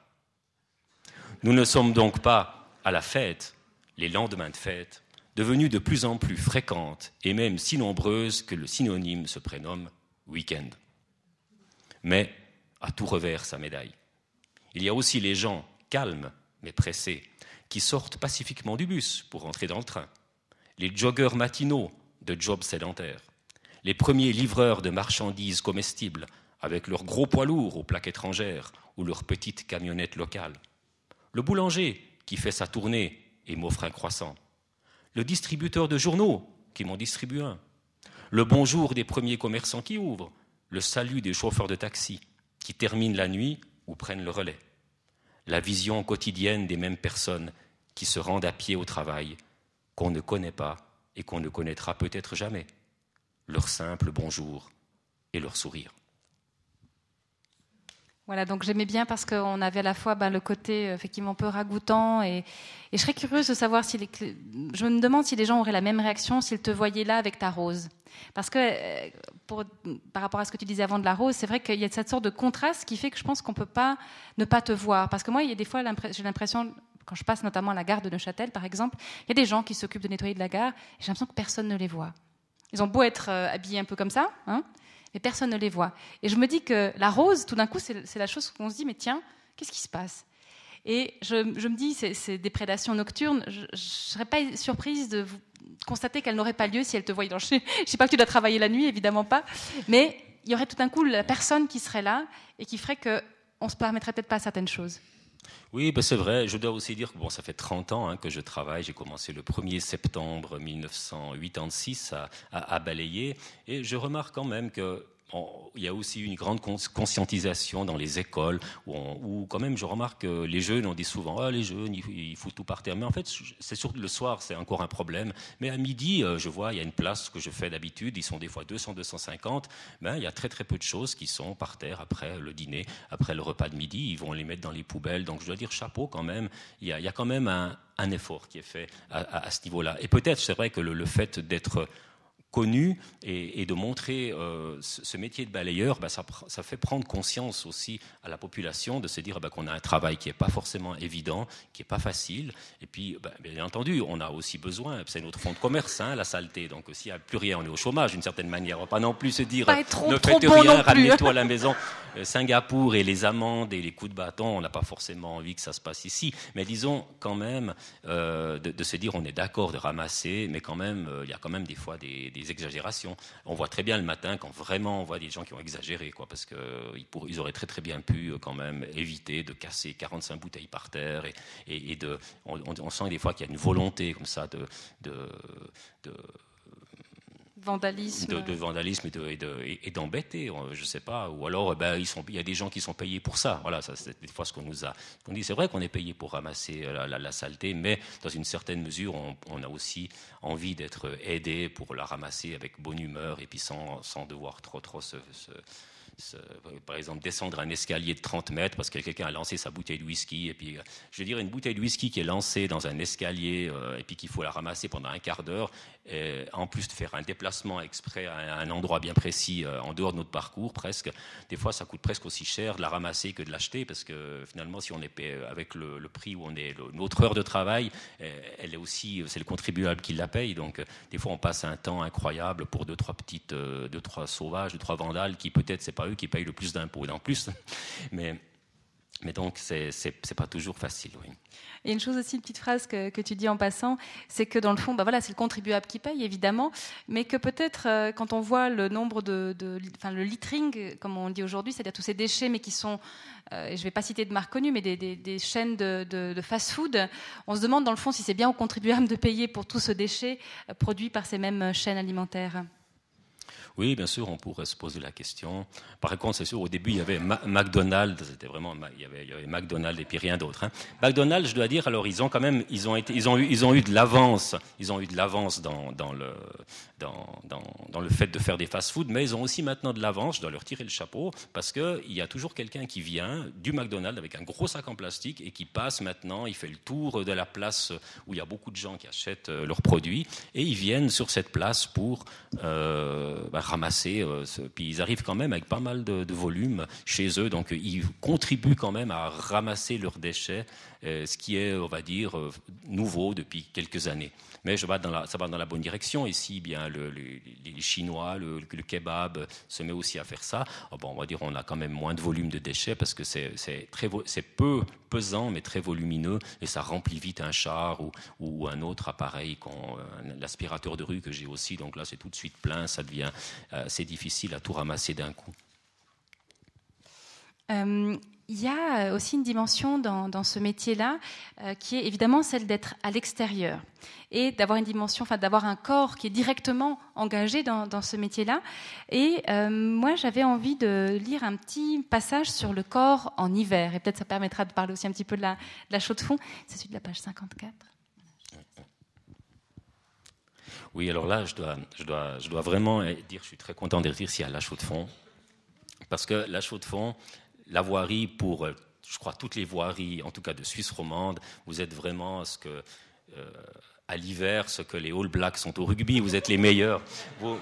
Nous ne sommes donc pas à la fête, les lendemains de fête, devenus de plus en plus fréquentes et même si nombreuses que le synonyme se prénomme week-end. Mais à tout revers sa médaille. Il y a aussi les gens calmes mais pressés, qui sortent pacifiquement du bus pour entrer dans le train, les joggeurs matinaux de jobs sédentaires, les premiers livreurs de marchandises comestibles avec leurs gros poids lourds aux plaques étrangères ou leurs petites camionnettes locales, le boulanger qui fait sa tournée et m'offre un croissant, le distributeur de journaux qui m'en distribue un, le bonjour des premiers commerçants qui ouvrent, le salut des chauffeurs de taxi qui terminent la nuit ou prennent le relais la vision quotidienne des mêmes personnes qui se rendent à pied au travail, qu'on ne connaît pas et qu'on ne connaîtra peut-être jamais, leur simple bonjour et leur sourire. Voilà, donc j'aimais bien parce qu'on avait à la fois ben, le côté euh, effectivement peu ragoûtant et, je serais curieuse de savoir si les, je me demande si les gens auraient la même réaction s'ils te voyaient là avec ta rose. Parce que euh, par rapport à ce que tu disais avant de la rose, c'est vrai qu'il y a cette sorte de contraste qui fait que je pense qu'on ne peut pas ne pas te voir. Parce que moi, il y a des fois, j'ai l'impression, quand je passe notamment à la gare de Neuchâtel, par exemple, il y a des gens qui s'occupent de nettoyer de la gare et j'ai l'impression que personne ne les voit. Ils ont beau être euh, habillés un peu comme ça, hein, mais personne ne les voit. Et je me dis que la rose, tout d'un coup, c'est la chose qu'on se dit, mais tiens, qu'est-ce qui se passe? Et je, me dis, ces, ces déprédations nocturnes, je ne serais pas surprise de constater qu'elle n'aurait pas lieu si elle te voyait dans Je ne sais pas que tu dois travailler la nuit, évidemment pas, mais il y aurait tout d'un coup la personne qui serait là et qui ferait qu'on ne se permettrait peut-être pas certaines choses. Oui, ben c'est vrai. Je dois aussi dire que bon, ça fait 30 ans hein, que je travaille. J'ai commencé le 1er septembre 1986 à, balayer. Et je remarque quand même que il y a aussi une grande conscientisation dans les écoles où, quand même je remarque que les jeunes on dit souvent ah, les jeunes ils, foutent tout par terre. Mais en fait c'est surtout le soir c'est encore un problème. Mais à midi euh, je vois il y a une place que je fais d'habitude. Ils sont des fois 200 250 ben il y a très très peu de choses qui sont par terre après le dîner après le repas de midi. Ils vont les mettre dans les poubelles. Donc je dois dire chapeau quand même. Il y a, quand même un, effort qui est fait à, ce niveau là et peut-être c'est vrai que le fait d'être connu et, de montrer euh, ce, métier de balayeur, bah, ça, ça, fait prendre conscience aussi à la population de se dire bah, qu'on a un travail qui n'est pas forcément évident, qui n'est pas facile. Et puis, bah, bien entendu, on a aussi besoin, c'est notre fonds de commerce, hein, la saleté. Donc, s'il n'y a plus rien, on est au chômage d'une certaine manière. On ne va pas non plus se dire ne faites rien, ramenez-toi à la [laughs] maison. Euh, Singapour et les amendes et les coups de bâton, on n'a pas forcément envie que ça se passe ici. Mais disons quand même euh, de, se dire on est d'accord de ramasser, mais quand même, il y a quand même des fois des des exagérations. On voit très bien le matin quand vraiment on voit des gens qui ont exagéré, quoi, parce qu'ils ils auraient très très bien pu quand même éviter de casser 45 bouteilles par terre et, de, on, sent des fois qu'il y a une volonté comme ça de De, vandalisme et d'embêter, je ne sais pas. Ou alors, eh ben, il y a des gens qui sont payés pour ça. Voilà, c'est des fois ce qu'on nous a on dit. C'est vrai qu'on est payé pour ramasser euh, la, saleté, mais dans une certaine mesure, on, a aussi envie d'être aidé pour la ramasser avec bonne humeur et puis sans, sans devoir trop, trop se par exemple, descendre un escalier de 30 mètres parce que quelqu'un a lancé sa bouteille de whisky. Et puis, euh, je veux dire, une bouteille de whisky qui est lancée dans un escalier euh, et puis qu'il faut la ramasser pendant un quart d'heure, en plus de faire un déplacement exprès à un endroit bien précis euh, en dehors de notre parcours, presque, des fois, ça coûte presque aussi cher de la ramasser que de l'acheter parce que finalement, si on est avec le, prix où on est, notre heure de travail, elle est aussi, c'est le contribuable qui la paye. Donc, des fois, on passe un temps incroyable pour deux, trois petites, deux, trois sauvages, deux, trois vandales qui peut-être, c'est pas eux qui payent le plus d'impôts en plus. [laughs] Mais, mais donc, c'est n'est pas toujours facile. Oui. Et une chose aussi, une petite phrase que, que tu dis en passant, c'est que dans le fond, bah voilà, c'est le contribuable qui paye, évidemment, mais que peut-être euh, quand on voit le nombre de, de, enfin le littering, comme on dit aujourd'hui, c'est-à-dire tous ces déchets, mais qui sont, euh, je ne vais pas citer de marque connue, mais des, des, des chaînes de, de fast-food, on se demande dans le fond si c'est bien au contribuable de payer pour tout ce déchet euh, produit par ces mêmes chaînes alimentaires. Oui, bien sûr, on pourrait se poser la question. Par contre, c'est sûr, au début, il y avait McDonald's, c'était vraiment, il y, avait, McDonald's et puis rien d'autre. Hein. McDonald's, je dois dire, alors ils ont quand même, ils ont ils ont eu, ils ont eu de l'avance, ils ont eu de l'avance dans, dans, le, dans, le fait de faire des fast-food, mais ils ont aussi maintenant de l'avance. Je dois leur tirer le chapeau parce que il y a toujours quelqu'un qui vient du McDonald's avec un gros sac en plastique et qui passe maintenant, il fait le tour de la place où il y a beaucoup de gens qui achètent euh, leurs produits et ils viennent sur cette place pour euh, bah, ramasser. Euh, puis ils arrivent quand même avec pas mal de, volume chez eux, donc ils contribuent quand même à ramasser leurs déchets, ce qui est, on va dire, nouveau depuis quelques années. Mais ça va dans la bonne direction. Ici, bien, le, les Chinois, le, kebab se met aussi à faire ça. Oh, bon, on va dire, on a quand même moins de volume de déchets parce que c'est peu pesant mais très volumineux et ça remplit vite un char ou, un autre appareil, l'aspirateur de rue que j'ai aussi. Donc là, c'est tout de suite plein, ça devient euh, c'est difficile à tout ramasser d'un coup. Euh, il y a euh, aussi une dimension dans, ce métier-là qui est évidemment celle d'être à l'extérieur et d'avoir une dimension, enfin d'avoir un corps qui est directement engagé dans, ce métier-là. Et moi, j'avais envie de lire un petit passage sur le corps en hiver, et peut-être ça permettra de parler aussi un petit peu de la, de chaux de fond. C'est celui de la page 54. Oui, alors là, je dois, je dois, je dois vraiment dire, je suis très content s'il y a la chaux de fond. Parce que la chaux de fond, la voirie pour, euh, je crois, toutes les voiries, en tout cas de Suisse romande, vous êtes vraiment ce que, euh, à l'hiver, ce que les All Blacks sont au rugby, vous êtes les meilleurs. Vous,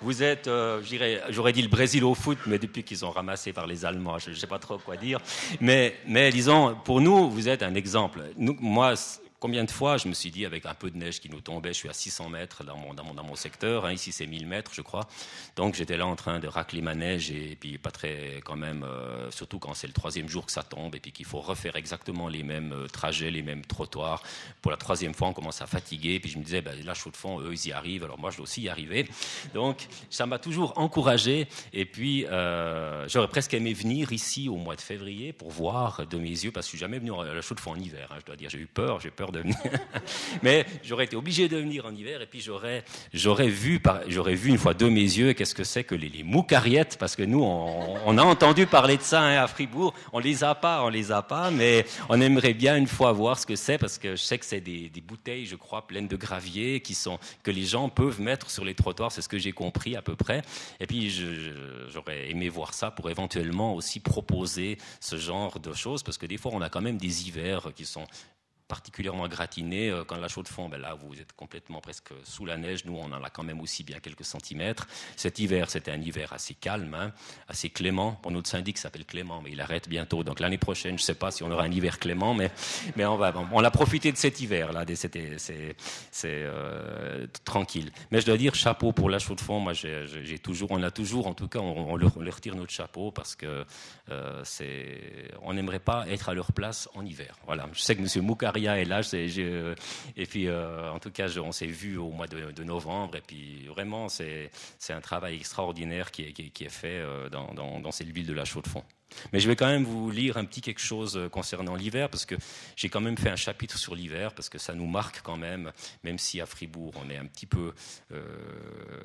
vous, [laughs] êtes, euh, j'aurais dit le Brésil au foot, mais depuis qu'ils ont ramassé par les Allemands, je ne sais pas trop quoi dire. Mais, mais disons, pour nous, vous êtes un exemple. Moi, Combien de fois je me suis dit, avec un peu de neige qui nous tombait, je suis à 600 mètres dans mon, secteur, hein, ici c'est 1000 mètres, je crois. Donc j'étais là en train de racler ma neige et, puis pas très, quand même, euh, surtout quand c'est le troisième jour que ça tombe et puis qu'il faut refaire exactement les mêmes euh, trajets, les mêmes trottoirs. Pour la troisième fois, on commence à fatiguer. Puis je me disais, ben, là, chaud de fond, eux, ils y arrivent, alors moi, je dois aussi y arriver. Donc ça m'a toujours encouragé. Et puis euh, j'aurais presque aimé venir ici au mois de février pour voir de mes yeux, parce que je suis jamais venu à la chaux de fond en hiver. Hein, je dois dire, j'ai eu peur, j'ai peur de venir. [laughs] Mais j'aurais été obligé de venir en hiver et puis j'aurais, j'aurais vu, j'aurais vu une fois de mes yeux qu'est-ce que c'est que les, les, moucariettes, parce que nous, on, a entendu parler de ça hein, à Fribourg. On les a pas, on les a pas, mais on aimerait bien une fois voir ce que c'est parce que je sais que c'est des, des, bouteilles, je crois, pleines de gravier qui sont, que les gens peuvent mettre sur les trottoirs. C'est ce que j'ai compris à peu près. Et puis, j'aurais aimé voir ça pour éventuellement aussi proposer ce genre de choses parce que des fois, on a quand même des hivers qui sont particulièrement gratiné. Euh, quand la chaux de fond, ben là, vous êtes complètement presque sous la neige. Nous, on en a quand même aussi bien quelques centimètres. Cet hiver, c'était un hiver assez calme, hein, assez clément. Pour notre syndic s'appelle Clément, mais il arrête bientôt. Donc l'année prochaine, je ne sais pas si on aura un hiver clément, mais, mais on, va, on a profité de cet hiver, là. C'est, euh, tranquille. Mais je dois dire, chapeau pour la chaux de fond. Moi, j'ai, toujours, on a toujours, en tout cas, on, leur, retire notre chapeau parce que euh, on n'aimerait pas être à leur place en hiver. Voilà. Je sais que M. Moukari Maria est là. et puis, en tout cas, on s'est vu au mois de, novembre. Et puis, vraiment, c'est un travail extraordinaire qui est, fait dans, dans, cette ville de la Chaux-de-Fonds. Mais je vais quand même vous lire un petit quelque chose euh, concernant l'hiver, parce que j'ai quand même fait un chapitre sur l'hiver, parce que ça nous marque quand même, même si à Fribourg on est un petit peu euh,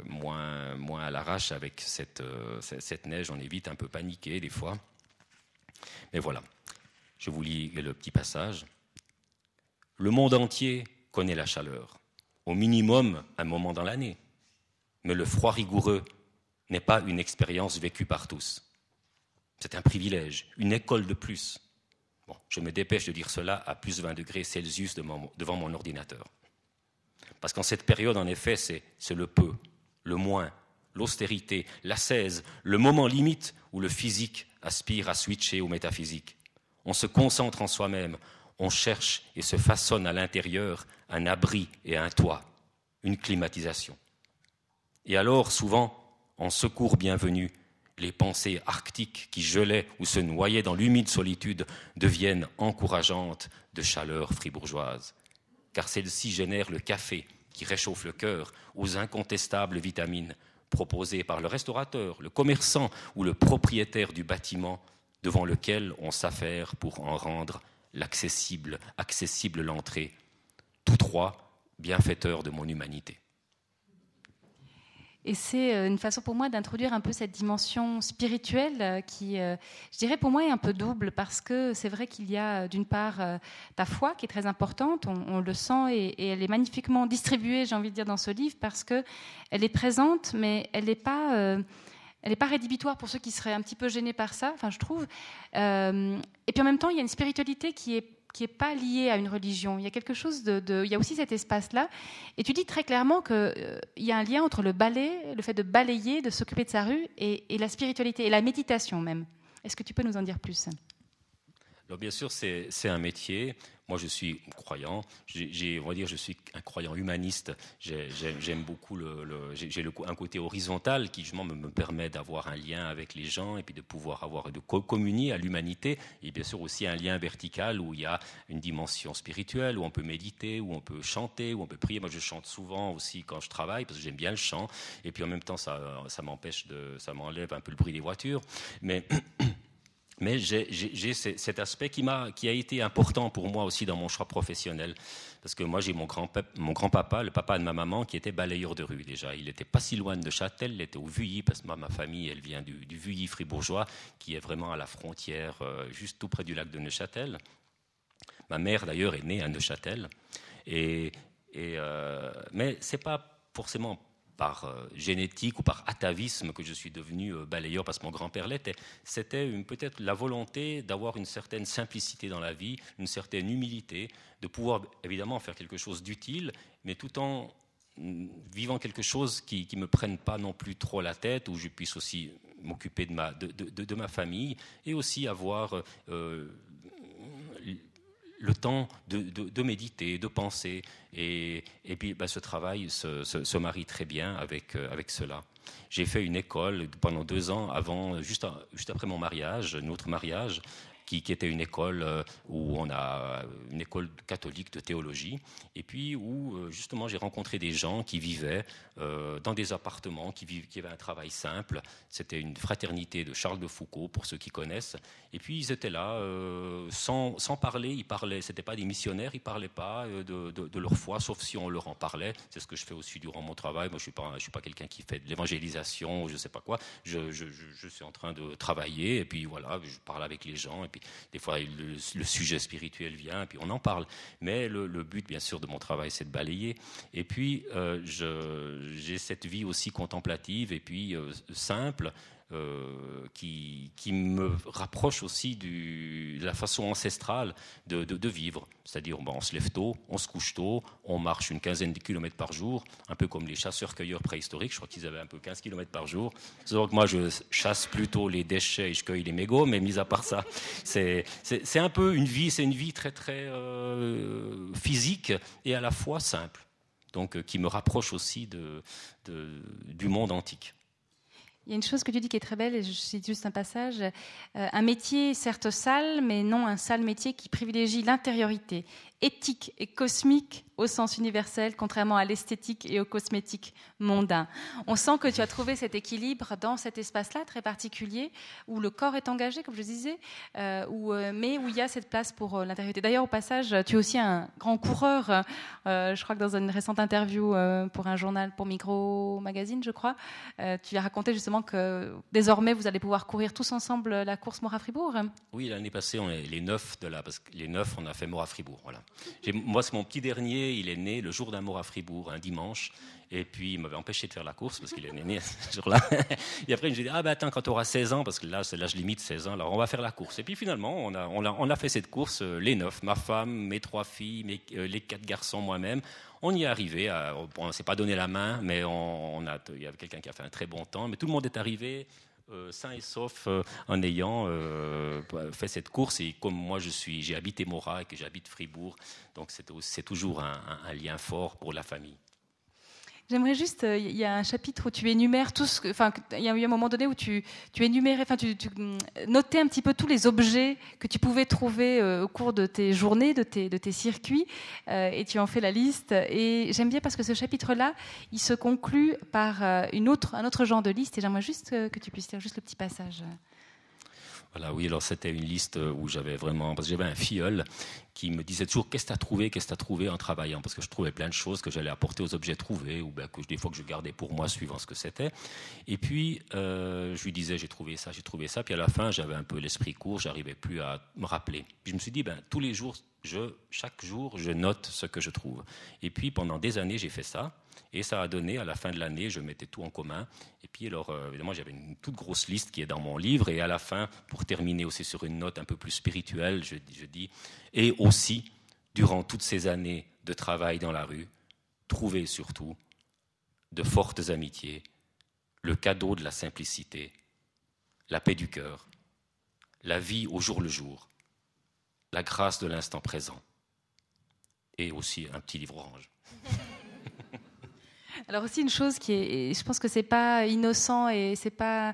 moins, à l'arrache avec euh, cette neige, on est vite un peu paniqué des fois. Mais voilà, je vous lis le petit passage. Le monde entier connaît la chaleur, au minimum un moment dans l'année. Mais le froid rigoureux n'est pas une expérience vécue par tous. C'est un privilège, une école de plus. Je me dépêche de dire cela à plus 20 degrés Celsius devant mon ordinateur. Parce qu'en cette période, en effet, c'est le peu, le moins, l'austérité, l'ascèse, le moment limite où le physique aspire à switcher au métaphysique. On se concentre en soi-même, on cherche et se façonne à l'intérieur un abri et un toit, une climatisation. Et alors, souvent, en secours bienvenu, les pensées arctiques qui gelaient ou se noyaient dans l'humide solitude deviennent encourageantes de chaleur fribourgeoise. Car celles-ci génèrent le café qui réchauffe le cœur aux incontestables vitamines proposées par le restaurateur, le commerçant ou le propriétaire du bâtiment devant lequel on s'affaire pour en rendre l'accessible, accessible l'entrée. Tous trois bienfaiteurs de mon humanité. Et c'est euh, une façon pour moi d'introduire un peu cette dimension spirituelle euh, qui, euh, je dirais pour moi, est un peu double parce que c'est vrai qu'il y a d'une part ta foi qui est très importante, on, le sent et, elle est magnifiquement distribuée, j'ai envie de dire, dans ce livre parce que elle est présente, mais elle n'est pas elle n'est pas rédhibitoire pour ceux qui seraient un petit peu gênés par ça, enfin je trouve. et puis en même temps, il y a une spiritualité qui est qui n'est pas lié à une religion. Il y a quelque chose de, il y a aussi cet espace-là. Et tu dis très clairement qu'il euh, y a un lien entre le balai, le fait de balayer, de s'occuper de sa rue, et, et la spiritualité, et la méditation même. Est-ce que tu peux nous en dire plus? Alors bien sûr, c'est un métier. Moi, je suis croyant. On va dire, je suis un croyant humaniste. J'aime beaucoup le, j'ai un côté horizontal qui justement me, me permet d'avoir un lien avec les gens et puis de pouvoir avoir de communier à l'humanité. Et bien sûr aussi un lien vertical où il y a une dimension spirituelle où on peut méditer, où on peut chanter, où on peut prier. Moi, je chante souvent aussi quand je travaille parce que j'aime bien le chant. Et puis en même temps, ça, ça m'empêche de, ça m'enlève un peu le bruit des voitures. Mais [clears throat] mais j'ai cet aspect qui, a, qui a été important pour moi aussi dans mon choix professionnel. Parce que moi, j'ai mon grand-papa, le papa de ma maman, qui était balayeur de rue déjà. Il n'était pas si loin de Châtel, il était au Vuilly, parce que ma famille, elle vient du, du Vuilly fribourgeois, qui est vraiment à la frontière, euh, juste tout près du lac de Neuchâtel. Ma mère, d'ailleurs, est née à Neuchâtel. Et euh, mais ce n'est pas forcément par euh, génétique ou par atavisme que je suis devenu euh, balayeur parce que mon grand-père l'était. C'était peut-être la volonté d'avoir une certaine simplicité dans la vie, une certaine humilité, de pouvoir évidemment faire quelque chose d'utile, mais tout en mm, vivant quelque chose qui ne me prenne pas non plus trop la tête, où je puisse aussi m'occuper de ma, de, de, ma famille et aussi avoir euh, le temps de, méditer, de penser. Et, puis bah, ce travail se, marie très bien avec, euh, avec cela. J'ai fait une école pendant deux ans avant, juste, juste après mon mariage, notre mariage qui, était une école euh, où on a une école catholique de théologie, et puis où euh, justement j'ai rencontré des gens qui vivaient euh, dans des appartements, qui, qui avaient un travail simple. C'était une fraternité de Charles de Foucault, pour ceux qui connaissent. Et puis ils étaient là sans, sans, parler, ils parlaient. C'était pas des missionnaires, ils parlaient pas de, leur foi, sauf si on leur en parlait. C'est ce que je fais aussi durant mon travail. Moi, je suis pas, suis pas quelqu'un qui fait de l'évangélisation, je sais pas quoi. Je, je, je, suis en train de travailler, et puis voilà, je parle avec les gens, et puis des fois le, sujet spirituel vient, puis on en parle. Mais le, but, bien sûr, de mon travail, c'est de balayer. Et puis, euh, j'ai cette vie aussi contemplative et puis euh, simple euh, qui, me rapproche aussi de la façon ancestrale de, vivre. C'est-à-dire, bon, on se lève tôt, on se couche tôt, on marche une quinzaine de kilomètres par jour, un peu comme les chasseurs-cueilleurs préhistoriques. Je crois qu'ils avaient un peu 15 kilomètres par jour. Donc moi, je chasse plutôt les déchets et je cueille les mégots, mais mis à part ça, c'est un peu une vie, c'est une vie très très euh, physique et à la fois simple. Donc, euh, qui me rapproche aussi du monde antique. Il y a une chose que tu dis qui est très belle, et je cite juste un passage. Euh, un métier, certes sale, mais non un sale métier qui privilégie l'intériorité, éthique et cosmique au sens universel, contrairement à l'esthétique et au cosmétique mondain. On sent que tu as trouvé cet équilibre dans cet espace-là très particulier, où le corps est engagé, comme je disais, euh, euh, mais où il y a cette place pour euh, l'intériorité. D'ailleurs, au passage, tu es aussi un grand coureur. Je crois que dans une récente interview pour un journal, pour Micro Magazine, je crois, tu as raconté justement que désormais, vous allez pouvoir courir tous ensemble la course Mora-Fribourg. Oui, l'année passée, on est les neuf de la, parce que les neuf, on a fait Mora-Fribourg. Voilà. Moi, c'est mon petit dernier. Il est né le jour mort à Fribourg, un dimanche. Et puis, il m'avait empêché de faire la course parce qu'il est né [laughs] ce jour-là. Et après, il me dit Ah, ben attends, quand tu auras 16 ans, parce que là, c'est l'âge limite, 16 ans, alors on va faire la course. Et puis finalement, on a, on a, fait cette course, euh, les neuf, ma femme, mes trois filles, euh, les quatre garçons, moi-même. On y est arrivé. On ne s'est pas donné la main, mais on, a, il y avait quelqu'un qui a fait un très bon temps. Mais tout le monde est arrivé. Euh, sain et sauf euh, en ayant fait cette course. Et comme moi, je suis, j'ai habité Morat et que j'habite Fribourg, donc c'est, toujours un, lien fort pour la famille. J'aimerais juste, il euh, y a un chapitre où tu énumères tout ce que, enfin, il y a eu un moment donné où tu, tu énumérais, enfin, tu, mm, notais un petit peu tous les objets que tu pouvais trouver euh, au cours de tes journées, de tes, de tes circuits, euh, et tu en fais la liste. Et j'aime bien parce que ce chapitre-là, il se conclut par euh, une autre, un autre genre de liste, et j'aimerais juste que tu puisses lire juste le petit passage. Oui, alors c'était une liste où j'avais vraiment, parce que j'avais un filleul qui me disait toujours qu'est-ce que tu as trouvé, qu'est-ce que tu as trouvé en travaillant, parce que je trouvais plein de choses que j'allais apporter aux objets trouvés, ou bien que des fois que je gardais pour moi, suivant ce que c'était. Et puis, euh, je lui disais, j'ai trouvé ça, j'ai trouvé ça, puis à la fin, j'avais un peu l'esprit court, j'arrivais plus à me rappeler. Puis je me suis dit, ben, tous les jours, je, chaque jour, je note ce que je trouve. Et puis, pendant des années, j'ai fait ça. Et ça a donné, à la fin de l'année, je mettais tout en commun. Et puis, alors, euh, évidemment, j'avais une toute grosse liste qui est dans mon livre. Et à la fin, pour terminer aussi sur une note un peu plus spirituelle, je, je dis, et aussi, durant toutes ces années de travail dans la rue, trouver surtout de fortes amitiés, le cadeau de la simplicité, la paix du cœur, la vie au jour le jour, la grâce de l'instant présent, et aussi un petit livre orange. [laughs] Alors aussi une chose qui est, je pense que c'est pas innocent et c'est pas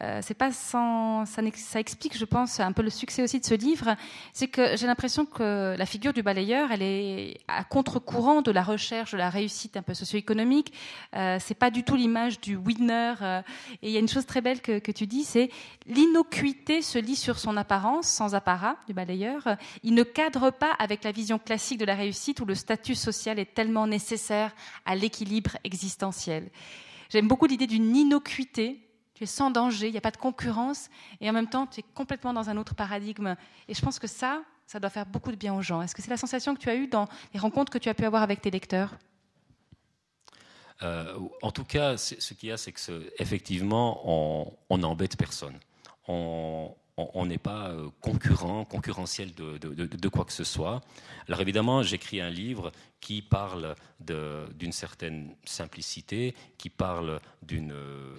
euh, c'est pas sans, ça, ça, explique, je pense, un peu le succès aussi de ce livre, c'est que j'ai l'impression que la figure du balayeur, elle est à contre-courant de la recherche de la réussite un peu socio-économique. Euh, c'est pas du tout l'image du winner. Euh, et il y a une chose très belle que, que tu dis, c'est l'innocuité se lit sur son apparence, sans apparat du balayeur. Il ne cadre pas avec la vision classique de la réussite où le statut social est tellement nécessaire à l'équilibre existentiel. J'aime beaucoup l'idée d'une innocuité tu es sans danger, il n'y a pas de concurrence, et en même temps, tu es complètement dans un autre paradigme. Et je pense que ça, ça doit faire beaucoup de bien aux gens. Est-ce que c'est la sensation que tu as eue dans les rencontres que tu as pu avoir avec tes lecteurs? Euh, En tout cas, ce qu'il y a, c'est que effectivement, on n'embête personne. On, n'est pas euh, concurrent, concurrentiel de, quoi que ce soit. Alors évidemment, j'écris un livre qui parle d'une certaine simplicité, qui parle d'une, euh,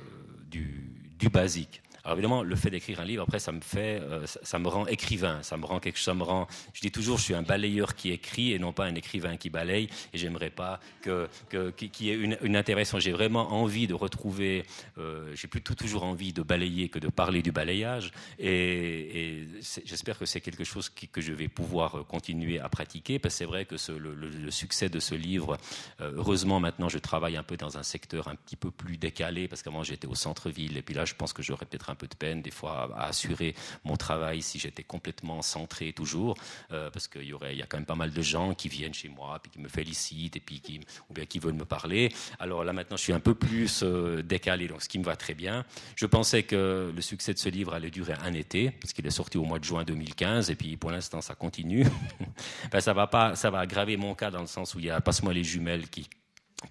du, basique. Alors évidemment, le fait d'écrire un livre, après, ça me fait, euh, ça, me rend écrivain, ça me rend quelque, ça me rend. Je dis toujours, je suis un balayeur qui écrit et non pas un écrivain qui balaye. Et j'aimerais pas que qu'il qui y ait une, une interaction. J'ai vraiment envie de retrouver. Euh, J'ai plutôt toujours envie de balayer que de parler du balayage. Et, j'espère que c'est quelque chose que je vais pouvoir continuer à pratiquer, parce que c'est vrai que le, le, le, succès de ce livre, euh, heureusement maintenant, je travaille un peu dans un secteur un petit peu plus décalé, parce qu'avant j'étais au centre-ville, et puis là, je pense que j'aurais peut-être un peu de peine des fois à, assurer mon travail si j'étais complètement centré toujours, euh, parce qu'il y aurait, y a quand même pas mal de gens qui viennent chez moi, puis qui me félicitent, et puis qui, ou bien qui veulent me parler. Alors là maintenant, je suis un peu plus euh, décalé, donc ce qui me va très bien. Je pensais que le succès de ce livre allait durer un été, parce qu'il est sorti au mois de juin 2015, et puis pour l'instant ça continue. [laughs] ben, ça va pas, ça va aggraver mon cas dans le sens où il y a passe-moi les jumelles qui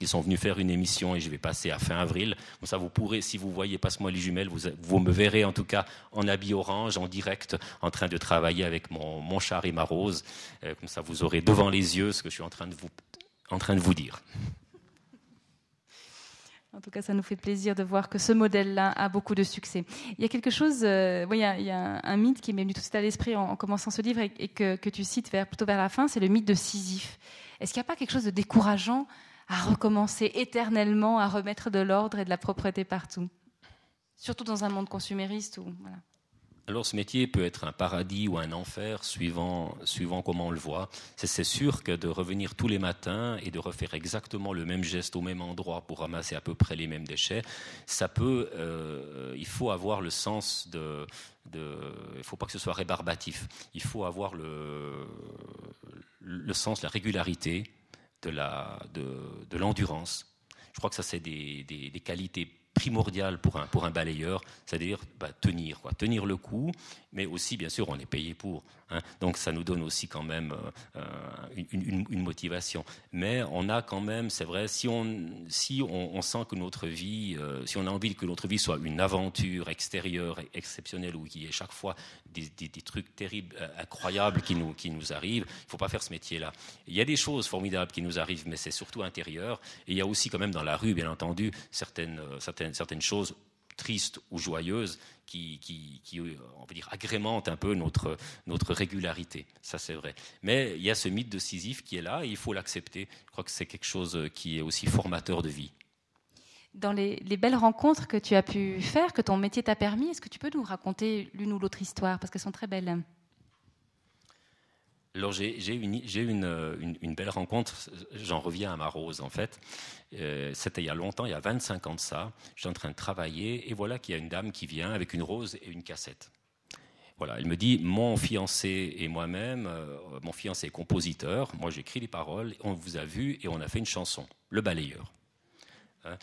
qui sont venus faire une émission et je vais passer à fin avril. Comme ça, vous pourrez, si vous voyez Passe-moi les jumelles, vous, vous, me verrez en tout cas en habit orange, en direct, en train de travailler avec mon, mon char et ma rose. Euh, comme ça, vous aurez devant les yeux ce que je suis en train de vous, en train de vous dire. En tout cas, ça nous fait plaisir de voir que ce modèle-là a beaucoup de succès. Il y a quelque chose, euh, il, y a, un mythe qui m'est venu tout de suite à l'esprit en, en, commençant ce livre et, et que, que, tu cites vers, plutôt vers la fin, c'est le mythe de Sisyphe. Est-ce qu'il n'y a pas quelque chose de décourageant à recommencer éternellement, à remettre de l'ordre et de la propreté partout? Surtout dans un monde consumériste où voilà. Alors ce métier peut être un paradis ou un enfer suivant, suivant comment on le voit. C'est sûr que de revenir tous les matins et de refaire exactement le même geste au même endroit pour ramasser à peu près les mêmes déchets, ça peut, euh, il faut avoir le sens de, il ne faut pas que ce soit rébarbatif. Il faut avoir le, le sens, la régularité, de l'endurance. De, de Je crois que ça c'est des, des, des qualités primordial pour un, pour un balayeur, c'est-à-dire bah, tenir, quoi, tenir le coup, mais aussi, bien sûr, on est payé pour. Hein. donc ça nous donne aussi quand même euh, une, une, motivation. Mais on a quand même, c'est vrai, si on, si on, sent que notre vie, euh, si on a envie que notre vie soit une aventure extérieure exceptionnelle, où il y ait chaque fois des, trucs terribles, euh, incroyables qui nous, qui nous arrivent, il ne faut pas faire ce métier-là. Il y a des choses formidables qui nous arrivent, mais c'est surtout intérieur. Et il y a aussi quand même dans la rue, bien entendu, certaines, certaines certaines, choses tristes ou joyeuses qui, qui, on va dire, agrémentent un peu notre, notre régularité. Ça, c'est vrai. Mais il y a ce mythe de Sisyphe qui est là et il faut l'accepter. Je crois que c'est quelque chose qui est aussi formateur de vie. Dans les, les, belles rencontres que tu as pu faire, que ton métier t'a permis, est-ce que tu peux nous raconter l'une ou l'autre histoire? Parce qu'elles sont très belles. Alors j'ai eu une, une, belle rencontre, j'en reviens à ma rose en fait. Euh, c'était il y a longtemps, il y a 25 ans de ça. Je suis en train de travailler et voilà qu'il y a une dame qui vient avec une rose et une cassette. Voilà, elle me dit mon fiancé et moi-même, euh, mon fiancé est compositeur, moi j'écris les paroles, on vous a vu et on a fait une chanson, Le balayeur. Hein,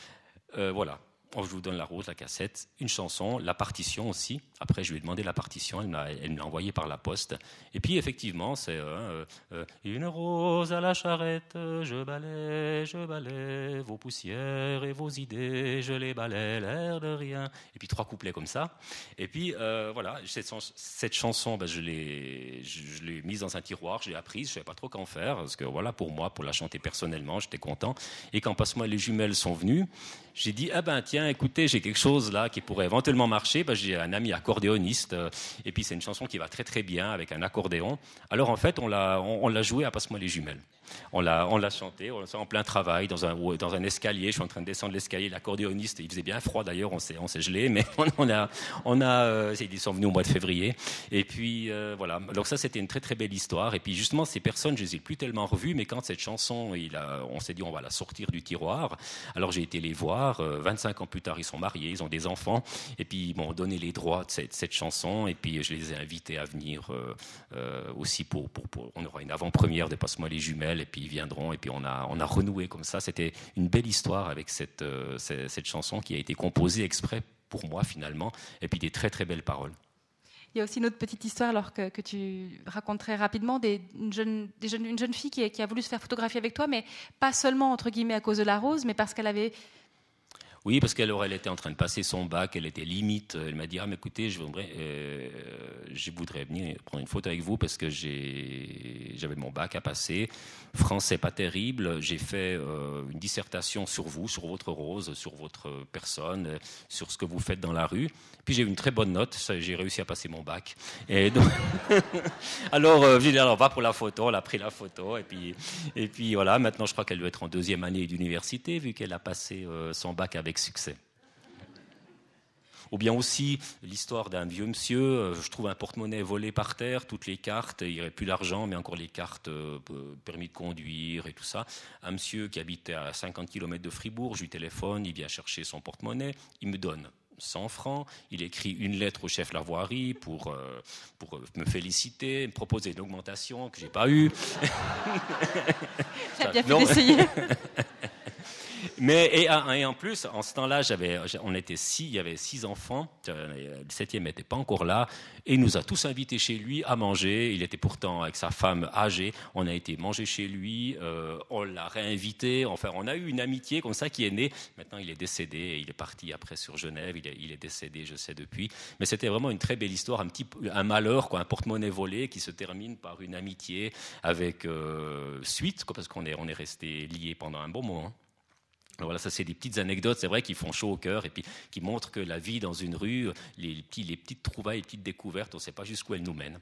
euh, voilà, je vous donne la rose, la cassette, une chanson, la partition aussi. Après, je lui ai demandé la partition, elle me l'a envoyée par la poste. Et puis, effectivement, c'est euh, euh, une rose à la charrette, je balais, je balais vos poussières et vos idées, je les balais, l'air de rien. Et puis, trois couplets comme ça. Et puis, euh, voilà, cette, chanson, ben, je l'ai mise dans un tiroir, je l'ai apprise, je ne savais pas trop qu'en faire, parce que voilà, pour moi, pour la chanter personnellement, j'étais content. Et quand Passe-moi les jumelles sont venues, j'ai dit, ah ben tiens, écoutez, j'ai quelque chose là qui pourrait éventuellement marcher. Ben, j'ai un ami accordéoniste, euh, et puis c'est une chanson qui va très très bien avec un accordéon. Alors en fait, on l'a on, on joué à Passe-moi les jumelles. On l'a, on l'a chanté, on en plein travail, dans un, dans un escalier. Je suis en train de descendre l'escalier. L'accordéoniste, il faisait bien froid d'ailleurs, on s'est, on s'est gelé, mais [laughs] on, a, on a, euh, ils sont venus au mois de février. Et puis euh, voilà. Donc ça, c'était une très très belle histoire. Et puis justement, ces personnes, je les ai plus tellement revues, mais quand cette chanson, il a, on s'est dit, on va la sortir du tiroir. Alors j'ai été les voir. 25 euh, ans plus tard, ils sont mariés, ils ont des enfants, et puis ils m'ont donné les droits de cette, cette, chanson. Et puis je les ai invités à venir aussi pour, pour, on aura une avant-première de Passe-moi les jumelles et puis ils viendront, et puis on a, on a renoué comme ça. C'était une belle histoire avec cette, euh, cette, chanson qui a été composée exprès pour moi finalement, et puis des très très belles paroles. Il y a aussi une autre petite histoire alors que, que tu racontes très rapidement des, une, jeune, des jeunes, une jeune fille qui, qui, a voulu se faire photographier avec toi, mais pas seulement entre guillemets à cause de la rose, mais parce qu'elle avait oui, parce qu'elle elle était en train de passer son bac, elle était limite. Elle m'a dit ah mais écoutez, je voudrais, euh, je voudrais venir prendre une photo avec vous parce que j'avais mon bac à passer. Français pas terrible. J'ai fait euh, une dissertation sur vous, sur votre rose, sur votre personne, sur ce que vous faites dans la rue. Puis j'ai eu une très bonne note. J'ai réussi à passer mon bac. Et donc, [laughs] alors euh, dit alors va pour la photo. Elle a pris la photo et puis et puis voilà. Maintenant je crois qu'elle doit être en deuxième année d'université vu qu'elle a passé son bac avec succès. Ou bien aussi l'histoire d'un vieux monsieur, euh, je trouve un porte-monnaie volé par terre, toutes les cartes, il n'y aurait plus d'argent, mais encore les cartes, euh, permis de conduire et tout ça. Un monsieur qui habitait à 50 km de Fribourg, je lui téléphone, il vient chercher son porte-monnaie, il me donne 100 francs, il écrit une lettre au chef Lavoirie pour, euh, pour me féliciter, me proposer une augmentation que j'ai pas eue. [laughs] J'ai bien fait d'essayer. [laughs] Mais et, en plus, en ce temps-là, on était six, il y avait six enfants. Euh, le septième n'était pas encore là, et il nous a tous invités chez lui à manger. Il était pourtant avec sa femme âgée. On a été manger chez lui. Euh, on l'a réinvité. Enfin, on a eu une amitié comme ça qui est née. Maintenant, il est décédé. Il est parti après sur Genève. Il est, décédé, je sais depuis. Mais c'était vraiment une très belle histoire, un petit, un malheur, quoi, un porte-monnaie volé qui se termine par une amitié avec euh, suite, parce qu'on est, on est resté liés pendant un bon moment voilà, ça c'est des petites anecdotes, c'est vrai, qui font chaud au cœur et puis qui montrent que la vie dans une rue, les, petites trouvailles, les petites découvertes, on ne sait pas jusqu'où elles nous mènent.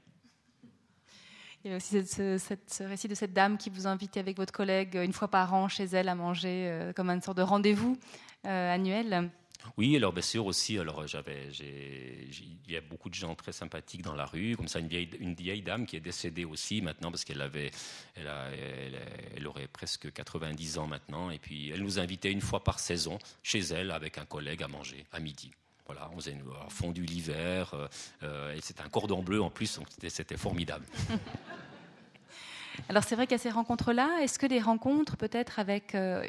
Il y a aussi ce, récit de cette dame qui vous invite avec votre collègue une fois par an chez elle à manger euh, comme une sorte de rendez-vous euh, annuel. Oui, alors bien sûr aussi. Alors j'avais, il y a beaucoup de gens très sympathiques dans la rue, comme ça une vieille, une dame qui est décédée aussi maintenant parce qu'elle avait, elle, aurait presque 90 ans maintenant, et puis elle nous invitait une fois par saison chez elle avec un collègue à manger à midi. Voilà, on faisait un fondu l'hiver, euh, euh, et c'était un cordon bleu en plus, donc c'était formidable. [laughs] Alors c'est vrai qu'à ces rencontres-là, est-ce que des rencontres peut-être avec euh,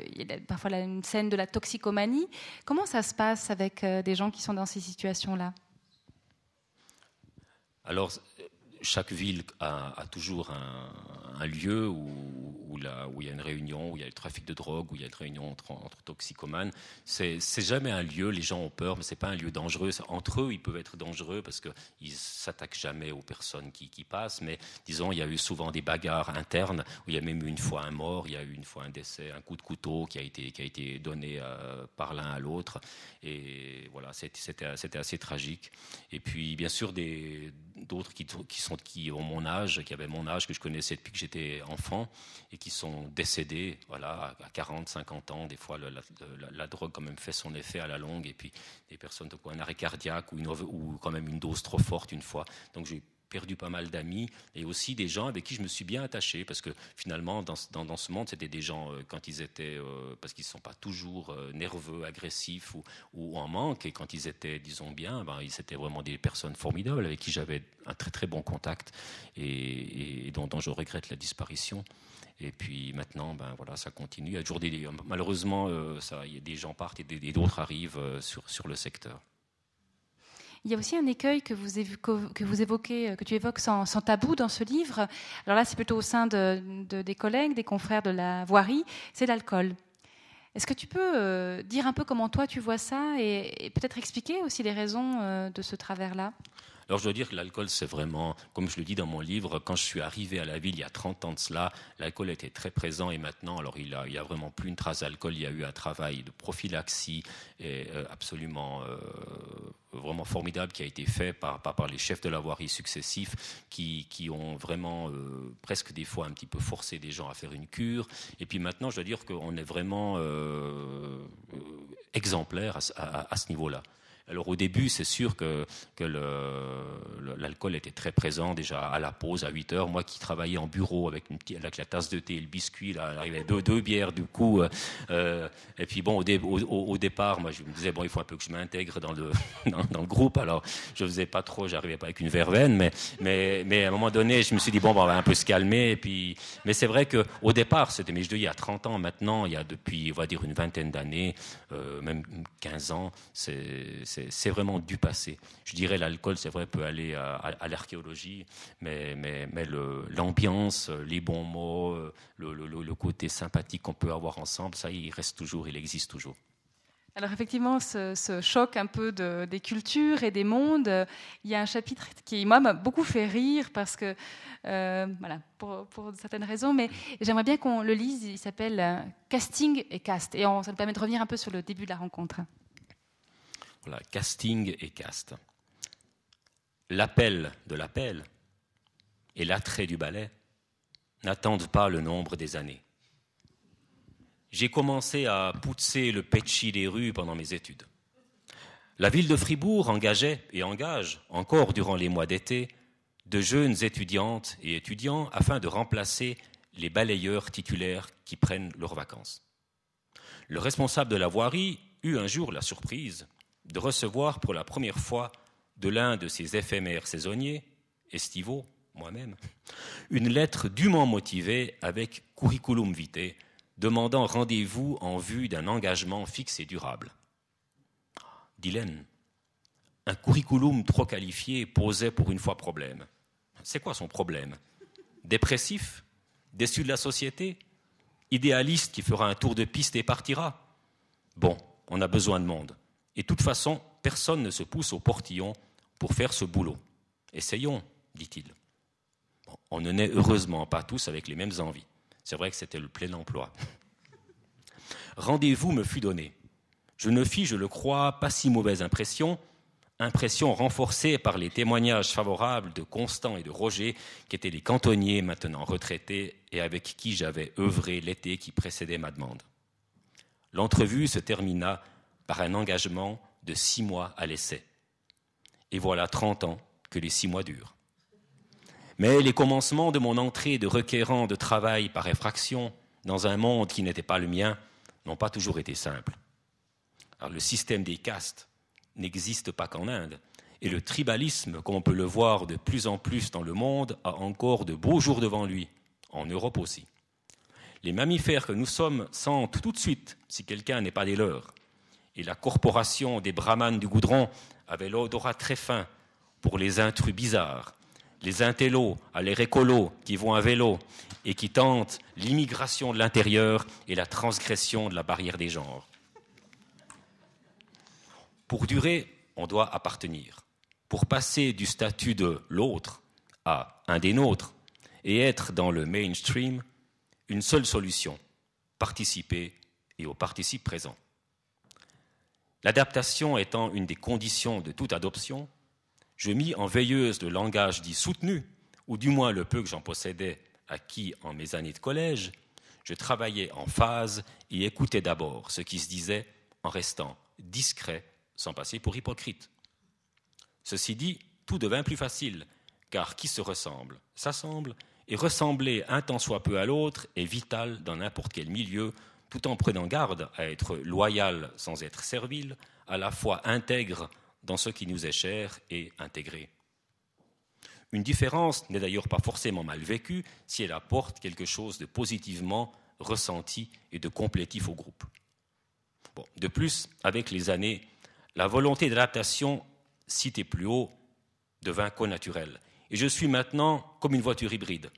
parfois une scène de la toxicomanie, comment ça se passe avec euh, des gens qui sont dans ces situations-là? Alors chaque ville a, toujours un, lieu où, où, il y a une réunion, où il y a le trafic de drogue, où il y a une réunion entre, toxicomanes. C'est jamais un lieu, les gens ont peur, mais c'est pas un lieu dangereux. Entre eux, ils peuvent être dangereux parce qu'ils s'attaquent jamais aux personnes qui, passent. Mais disons, il y a eu souvent des bagarres internes, où il y a même eu une fois un mort, il y a eu une fois un décès, un coup de couteau qui a été, qui a été donné euh, par l'un à l'autre. Et voilà, c'était assez tragique. Et puis, bien sûr, d'autres qui, qui sont qui ont mon âge, qui avaient mon âge, que je connaissais depuis que j'étais enfant, et qui sont décédés, voilà, à 40, 50 ans. Des fois, la, drogue quand même fait son effet à la longue, et puis des personnes qui ont un arrêt cardiaque ou, une, ou quand même une dose trop forte une fois. Donc j'ai perdu pas mal d'amis et aussi des gens avec qui je me suis bien attaché parce que finalement dans, dans, ce monde c'était des gens euh, quand ils étaient euh, parce qu'ils ne sont pas toujours euh, nerveux, agressifs ou, ou, en manque et quand ils étaient disons bien, ben, ils étaient vraiment des personnes formidables avec qui j'avais un très très bon contact et, dont, dont, je regrette la disparition. Et puis maintenant, ben voilà, ça continue. Il y des, malheureusement, ça, il y a des gens partent et d'autres arrivent sur, sur le secteur. Il y a aussi un écueil que vous, évoquez, euh, que tu évoques sans, tabou dans ce livre. Alors là, c'est plutôt au sein de, des collègues, des confrères de la voirie, c'est l'alcool. Est-ce que tu peux euh, dire un peu comment toi tu vois ça et, peut-être expliquer aussi les raisons euh, de ce travers-là? Alors je dois dire que l'alcool, c'est vraiment, comme je le dis dans mon livre, quand je suis arrivé à la ville il y a 30 ans de cela, l'alcool était très présent et maintenant, alors il n'y a, vraiment plus une trace d'alcool, il y a eu un travail de prophylaxie euh, absolument euh, vraiment formidable qui a été fait par, par, les chefs de la voirie successifs qui, qui ont vraiment euh, presque des fois un petit peu forcé des gens à faire une cure. Et puis maintenant, je dois dire qu'on est vraiment exemplaire à ce niveau-là. Alors au début, c'est sûr que, l'alcool était très présent déjà à la pause à 8 heures. Moi qui travaillais en bureau avec, la tasse de thé et le biscuit, là, arrivait deux, deux bières du coup. Euh, et puis bon, au, départ, moi je me disais, bon, il faut un peu que je m'intègre dans le, [laughs] dans, le groupe. Alors je faisais pas trop, j'arrivais pas avec une verveine, mais, mais, mais à un moment donné, je me suis dit, bon, on va un peu se calmer. Et puis, mais c'est vrai qu'au départ, c'était, mais je il y a 30 ans maintenant, il y a depuis, on va dire, une vingtaine d'années, euh, même 15 ans, c'est c'est vraiment du passé. Je dirais l'alcool, c'est vrai, peut aller à, l'archéologie, mais, mais, mais l'ambiance, les bons mots, le, le côté sympathique qu'on peut avoir ensemble, ça, il reste toujours, il existe toujours. Alors effectivement, ce, choc un peu des cultures et des mondes, il y a un chapitre qui, moi, m'a beaucoup fait rire parce que, euh, voilà, pour, certaines raisons, mais j'aimerais bien qu'on le lise. Il s'appelle euh, Casting et Cast. Et ça me permet de revenir un peu sur le début de la rencontre. Voilà, casting et cast. L'appel de l'appel et l'attrait du ballet n'attendent pas le nombre des années. J'ai commencé à pousser le petchi des rues pendant mes études. La ville de Fribourg engageait et engage encore durant les mois d'été de jeunes étudiantes et étudiants afin de remplacer les balayeurs titulaires qui prennent leurs vacances. Le responsable de la voirie eut un jour la surprise de recevoir pour la première fois de l'un de ses éphémères saisonniers, estivaux, moi-même, une lettre dûment motivée avec curriculum vitae, demandant rendez-vous en vue d'un engagement fixe et durable. Dylan, un curriculum trop qualifié posait pour une fois problème. C'est quoi son problème? Dépressif? Déçu de la société? Idéaliste qui fera un tour de piste et partira? Bon, on a besoin de monde. Et de toute façon, personne ne se pousse au portillon pour faire ce boulot. Essayons, dit-il. on ne naît heureusement pas tous avec les mêmes envies. C'est vrai que c'était le plein emploi. [laughs] Rendez-vous me fut donné. Je ne fis, je le crois, pas si mauvaise impression, impression renforcée par les témoignages favorables de Constant et de Roger, qui étaient les cantonniers maintenant retraités et avec qui j'avais œuvré l'été qui précédait ma demande. L'entrevue se termina par un engagement de six mois à l'essai. Et voilà 30 ans que les six mois durent. Mais les commencements de mon entrée de requérant de travail par effraction dans un monde qui n'était pas le mien n'ont pas toujours été simples. Le système des castes n'existe pas qu'en Inde, et le tribalisme, comme on peut le voir de plus en plus dans le monde, a encore de beaux jours devant lui, en Europe aussi. Les mammifères que nous sommes sentent tout de suite si quelqu'un n'est pas des leurs. Et la corporation des brahmanes du goudron avait l'odorat très fin pour les intrus bizarres, les intellos à l'air qui vont à vélo et qui tentent l'immigration de l'intérieur et la transgression de la barrière des genres. Pour durer, on doit appartenir. Pour passer du statut de l'autre à un des nôtres et être dans le mainstream, une seule solution, participer et au participe présent. L'adaptation étant une des conditions de toute adoption, je mis en veilleuse le langage dit soutenu, ou du moins le peu que j'en possédais acquis en mes années de collège, je travaillais en phase et écoutais d'abord ce qui se disait en restant discret sans passer pour hypocrite. Ceci dit, tout devint plus facile, car qui se ressemble s'assemble, et ressembler un tant soit peu à l'autre est vital dans n'importe quel milieu, tout en prenant garde à être loyal sans être servile, à la fois intègre dans ce qui nous est cher et intégré. Une différence n'est d'ailleurs pas forcément mal vécue si elle apporte quelque chose de positivement ressenti et de complétif au groupe. de plus, avec les années, la volonté d'adaptation, citée plus haut, devint connaturelle. Et je suis maintenant comme une voiture hybride,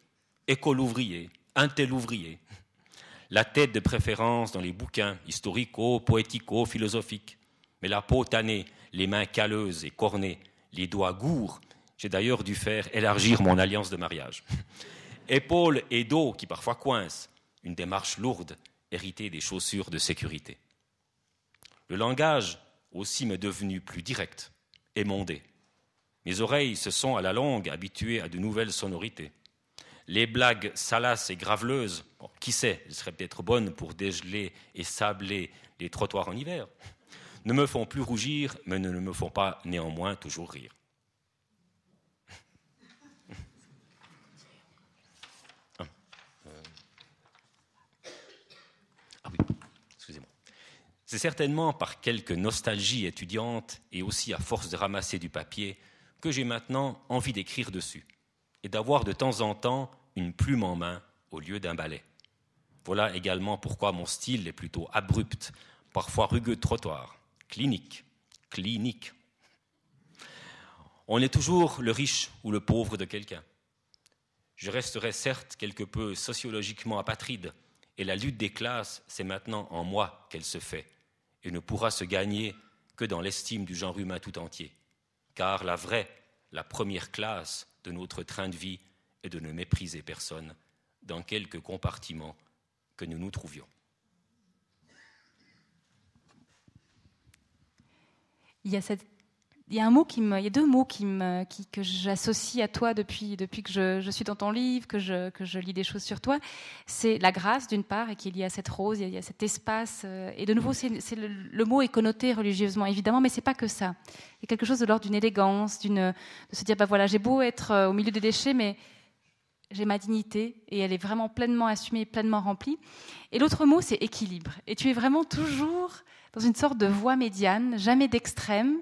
école ouvrier, un tel ouvrier, la tête de préférence dans les bouquins historico, poético, philosophiques, mais la peau tannée, les mains calleuses et cornées, les doigts gourds. J'ai d'ailleurs dû faire élargir mon alliance de mariage. [laughs] Épaules et dos qui parfois coincent, une démarche lourde, héritée des chaussures de sécurité. Le langage aussi m'est devenu plus direct, émondé. Mes oreilles se sont à la longue habituées à de nouvelles sonorités. Les blagues salaces et graveleuses, qui sait, elles seraient peut-être bonnes pour dégeler et sabler les trottoirs en hiver ne me font plus rougir, mais ne me font pas néanmoins toujours rire. Ah, euh. ah oui, excusez-moi. C'est certainement par quelque nostalgie étudiante et aussi à force de ramasser du papier que j'ai maintenant envie d'écrire dessus et d'avoir de temps en temps une plume en main au lieu d'un balai. Voilà également pourquoi mon style est plutôt abrupt, parfois rugueux trottoir clinique. Clinique. On est toujours le riche ou le pauvre de quelqu'un. Je resterai certes quelque peu sociologiquement apatride, et la lutte des classes, c'est maintenant en moi qu'elle se fait, et ne pourra se gagner que dans l'estime du genre humain tout entier. Car la vraie, la première classe de notre train de vie est de ne mépriser personne dans quelque compartiment que nous nous trouvions. Il y a un mot qui me, il y a deux mots qui qui, que j'associe à toi depuis, depuis que je, suis dans ton livre, que je, que je lis des choses sur toi. C'est la grâce d'une part, et qu'il y a cette rose, il y a, cet espace. Euh, et de nouveau, c'est, le, le, mot est connoté religieusement, évidemment, mais c'est pas que ça. Il y a quelque chose de l'ordre d'une élégance, d'une, de se dire, bah voilà, j'ai beau être euh, au milieu des déchets, mais j'ai ma dignité et elle est vraiment pleinement assumée, pleinement remplie. Et l'autre mot, c'est équilibre. Et tu es vraiment toujours dans une sorte de voie médiane, jamais d'extrême,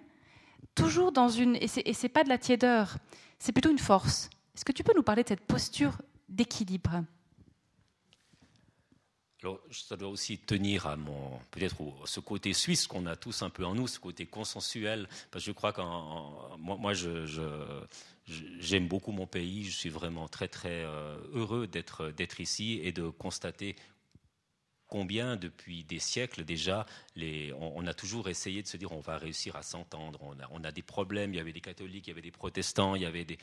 toujours dans une. Et c'est pas de la tiédeur, c'est plutôt une force. Est-ce que tu peux nous parler de cette posture d'équilibre? Alors, ça doit aussi tenir à mon, peut-être ce côté suisse qu'on a tous un peu en nous, ce côté consensuel. Parce que je crois qu'en, moi, j'aime beaucoup mon pays. Je suis vraiment très, très euh, heureux d'être, d'être ici et de constater combien depuis des siècles déjà, on, a toujours essayé de se dire on va réussir à s'entendre. On a, des problèmes, il y avait des catholiques, il y avait des protestants, il y avait, des,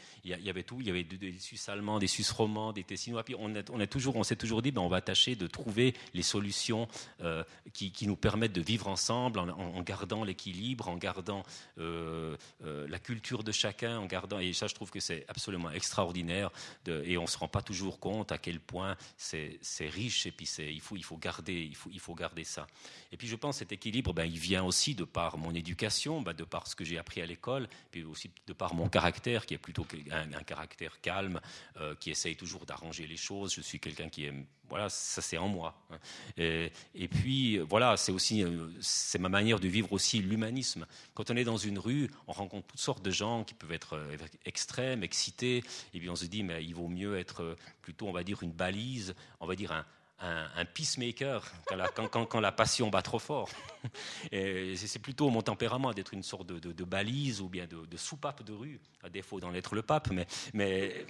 tout, il y avait des, Suisses allemands, des Suisses romans, des Tessinois. Puis on, on, toujours, on s'est toujours dit ben, on va tâcher de trouver les solutions euh, qui, nous permettent de vivre ensemble en, gardant l'équilibre, en gardant euh, euh, la culture de chacun, en gardant. Et ça, je trouve que c'est absolument extraordinaire. et on ne se rend pas toujours compte à quel point c'est riche et puis il faut garder il faut, garder ça. Et puis je pense que cet équilibre, ben, il vient aussi de par mon éducation, ben, de par ce que j'ai appris à l'école, puis aussi de par mon caractère, qui est plutôt un, caractère calme, euh, qui essaye toujours d'arranger les choses. Je suis quelqu'un qui aime voilà, ça c'est en moi. Hein. Et, puis voilà, c'est aussi euh, c'est ma manière de vivre aussi l'humanisme. Quand on est dans une rue, on rencontre toutes sortes de gens qui peuvent être euh, extrêmes, excités, et puis on se dit mais il vaut mieux être plutôt on va dire une balise, on va dire un, un, peacemaker quand la, passion bat trop fort. [laughs] c'est plutôt mon tempérament d'être une sorte de, balise ou bien de, soupape de rue, à défaut d'en être le pape. Mais,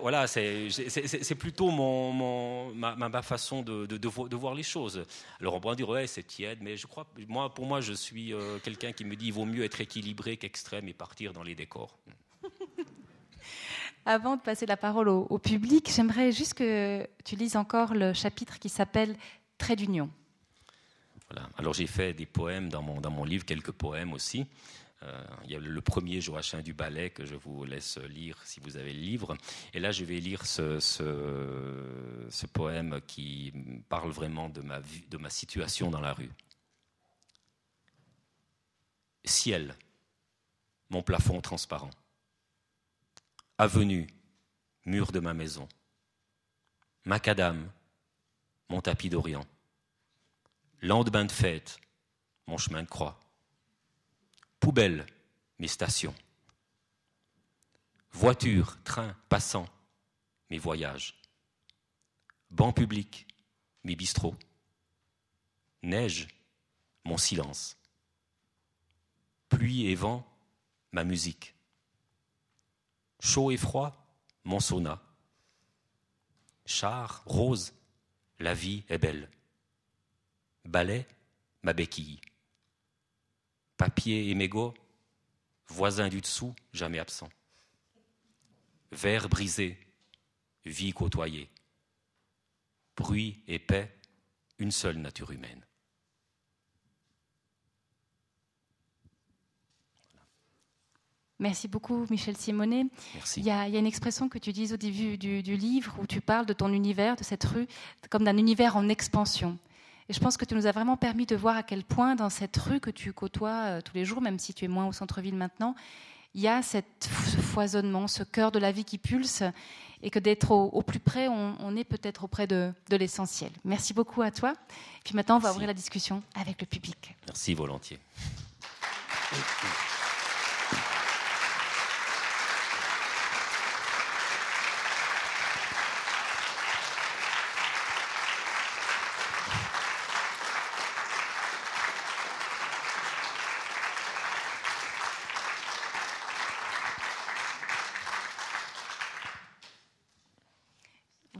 voilà, c'est plutôt ma, façon de, voir les choses. Alors on pourrait dire, ouais, c'est tiède, mais je crois, moi, pour moi, je suis euh, quelqu'un qui me dit, il vaut mieux être équilibré qu'extrême et partir dans les décors. Avant de passer la parole au, public, j'aimerais juste que tu lises encore le chapitre qui s'appelle Trait d'union. Voilà. Alors j'ai fait des poèmes dans mon, dans mon livre, quelques poèmes aussi. Euh, il y a le premier Joachim du Ballet que je vous laisse lire si vous avez le livre. Et là, je vais lire ce, ce, poème qui parle vraiment de ma, de ma situation dans la rue. Ciel, mon plafond transparent avenue, mur de ma maison. Macadam, mon tapis d'Orient. Lendemain de fête, mon chemin de croix. Poubelle, mes stations. Voiture, train, passant, mes voyages. Banc public, mes bistrots. Neige, mon silence. Pluie et vent, ma musique. Chaud et froid, mon sauna. Char, rose, la vie est belle. Balai, ma béquille. Papier et mégot, voisin du dessous, jamais absent. Verre brisé, vie côtoyée. Bruit et paix, une seule nature humaine. Merci beaucoup, Michel Simonet. Il, y a, une expression que tu dis au début du, livre où tu parles de ton univers, de cette rue, comme d'un univers en expansion. Et je pense que tu nous as vraiment permis de voir à quel point dans cette rue que tu côtoies euh, tous les jours, même si tu es moins au centre-ville maintenant, il y a cette, ce foisonnement, ce cœur de la vie qui pulse, et que d'être au, plus près, on, est peut-être auprès de, l'essentiel. Merci beaucoup à toi. Et puis maintenant, on va ouvrir la discussion avec le public. Merci volontiers.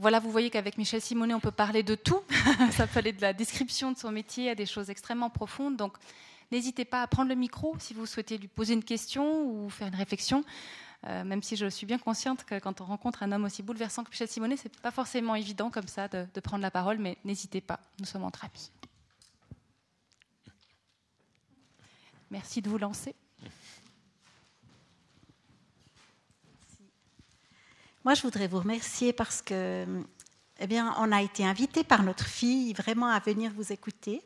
Voilà, vous voyez qu'avec Michel Simonet, on peut parler de tout. [laughs] Ça peut aller de la description de son métier à des choses extrêmement profondes. Donc, n'hésitez pas à prendre le micro si vous souhaitez lui poser une question ou faire une réflexion. Euh, même si je suis bien consciente que quand on rencontre un homme aussi bouleversant que Michel Simonet, c'est pas forcément évident comme ça de, de prendre la parole, mais n'hésitez pas, nous sommes entre amis. Merci de vous lancer. Moi, je voudrais vous remercier parce que, eh bien, on a été invité par notre fille vraiment à venir vous écouter.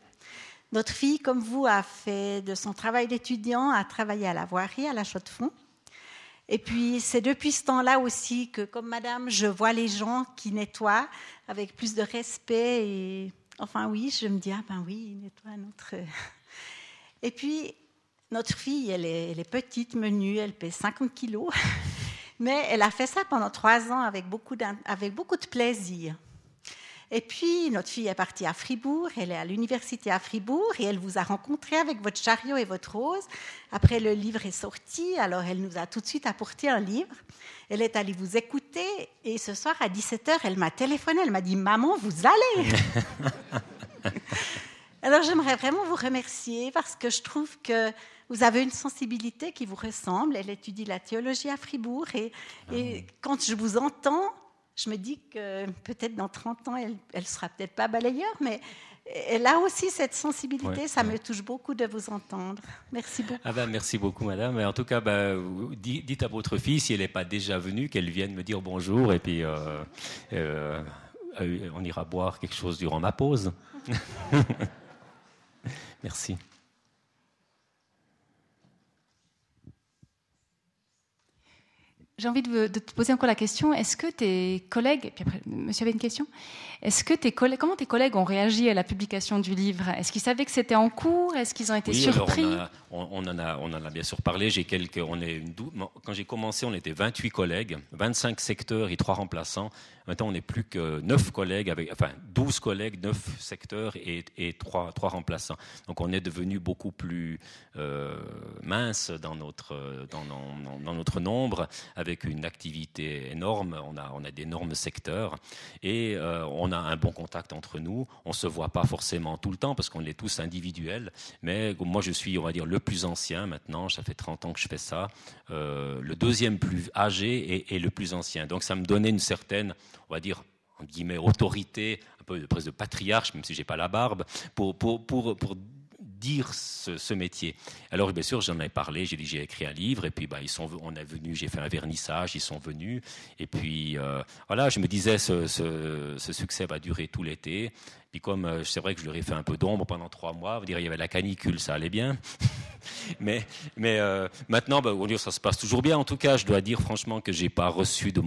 Notre fille, comme vous, a fait de son travail d'étudiant, a travaillé à la voirie, à la Chaux-de-Fonds. Et puis, c'est depuis ce temps-là aussi que, comme madame, je vois les gens qui nettoient avec plus de respect. Et, enfin, oui, je me dis, ah ben oui, ils nettoient notre. [laughs] Et puis, notre fille, elle est, elle est petite, menue, elle pèse 50 kilos. [laughs] Mais elle a fait ça pendant trois ans avec beaucoup, de plaisir. Et puis, notre fille est partie à Fribourg, elle est à l'université à Fribourg et elle vous a rencontré avec votre chariot et votre rose. Après, le livre est sorti, alors elle nous a tout de suite apporté un livre. Elle est allée vous écouter et ce soir à 17h, elle m'a téléphoné, elle m'a dit Maman, vous allez [laughs] Alors, j'aimerais vraiment vous remercier parce que je trouve que vous avez une sensibilité qui vous ressemble. Elle étudie la théologie à Fribourg. Et, et quand je vous entends, je me dis que peut-être dans 30 ans, elle ne sera peut-être pas balayeur, mais elle a aussi cette sensibilité. ça me touche beaucoup de vous entendre. Merci beaucoup. Ah ben, merci beaucoup, madame. En tout cas, ben, dites à votre fille, si elle n'est pas déjà venue, qu'elle vienne me dire bonjour. Et puis. Euh, euh, on ira boire quelque chose durant ma pause. [laughs] [laughs] Merci. J'ai envie de, te poser encore la question. Est-ce que tes collègues, puis après, monsieur avait une question. Est-ce que tes collègues, comment tes collègues ont réagi à la publication du livre? Est-ce qu'ils savaient que c'était en cours? Est-ce qu'ils ont été surpris? on, en a, on en a bien sûr parlé. J'ai quelques, on est une, quand j'ai commencé, on était 28 collègues, 25 secteurs et 3 remplaçants. Maintenant, on n'est plus que 9 collègues, avec, enfin 12 collègues, 9 secteurs et, et 3, 3 remplaçants. Donc on est devenu beaucoup plus euh, mince dans notre, dans, dans, dans, notre nombre, avec une activité énorme. On a, on a d'énormes secteurs et euh, on a un bon contact entre nous. On ne se voit pas forcément tout le temps parce qu'on est tous individuels. Mais moi, je suis, on va dire, le plus ancien maintenant. Ça fait 30 ans que je fais ça. Euh, le deuxième plus âgé et, le plus ancien. Donc ça me donnait une certaine on va dire, en guillemets, autorité, un peu presque de patriarche, même si j'ai pas la barbe, pour, pour, pour, pour dire ce, métier. Alors bien sûr, j'en ai parlé, j'ai écrit un livre et puis bah, ils sont, on est venu, j'ai fait un vernissage, ils sont venus et puis euh, voilà, je me disais ce, succès va durer tout l'été. Puis comme euh, c'est vrai que je leur ai fait un peu d'ombre pendant trois mois, vous dire il y avait la canicule, ça allait bien. [laughs] mais mais euh, maintenant, bah, ça se passe toujours bien. En tout cas, je dois dire franchement que j'ai pas reçu de,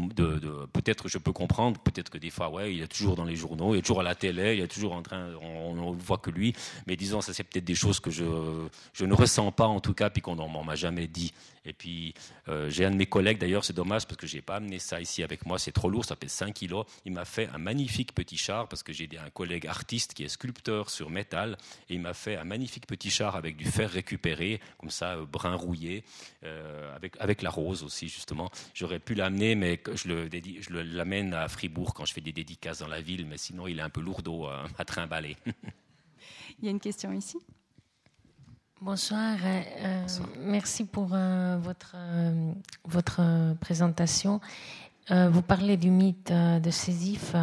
peut-être je peux comprendre, peut-être que des fois, ouais, il est toujours dans les journaux, il est toujours à la télé, il est toujours en train, on ne voit que lui. Mais disons, ça c'est peut-être des choses que je je ne ressens pas en tout cas, puis qu'on m'en m'a jamais dit. Et puis, euh, j'ai un de mes collègues, d'ailleurs, c'est dommage parce que je n'ai pas amené ça ici avec moi, c'est trop lourd, ça pèse 5 kilos. Il m'a fait un magnifique petit char parce que j'ai un collègue artiste qui est sculpteur sur métal et il m'a fait un magnifique petit char avec du fer récupéré, comme ça, euh, brun rouillé, euh, avec, avec la rose aussi, justement. J'aurais pu l'amener, mais je l'amène à Fribourg quand je fais des dédicaces dans la ville, mais sinon, il est un peu lourdeau à, [laughs] à trimballer. il y a une question ici? Bonsoir. Euh, euh, merci pour euh, votre, votre présentation. vous parlez du mythe de Sisyphe.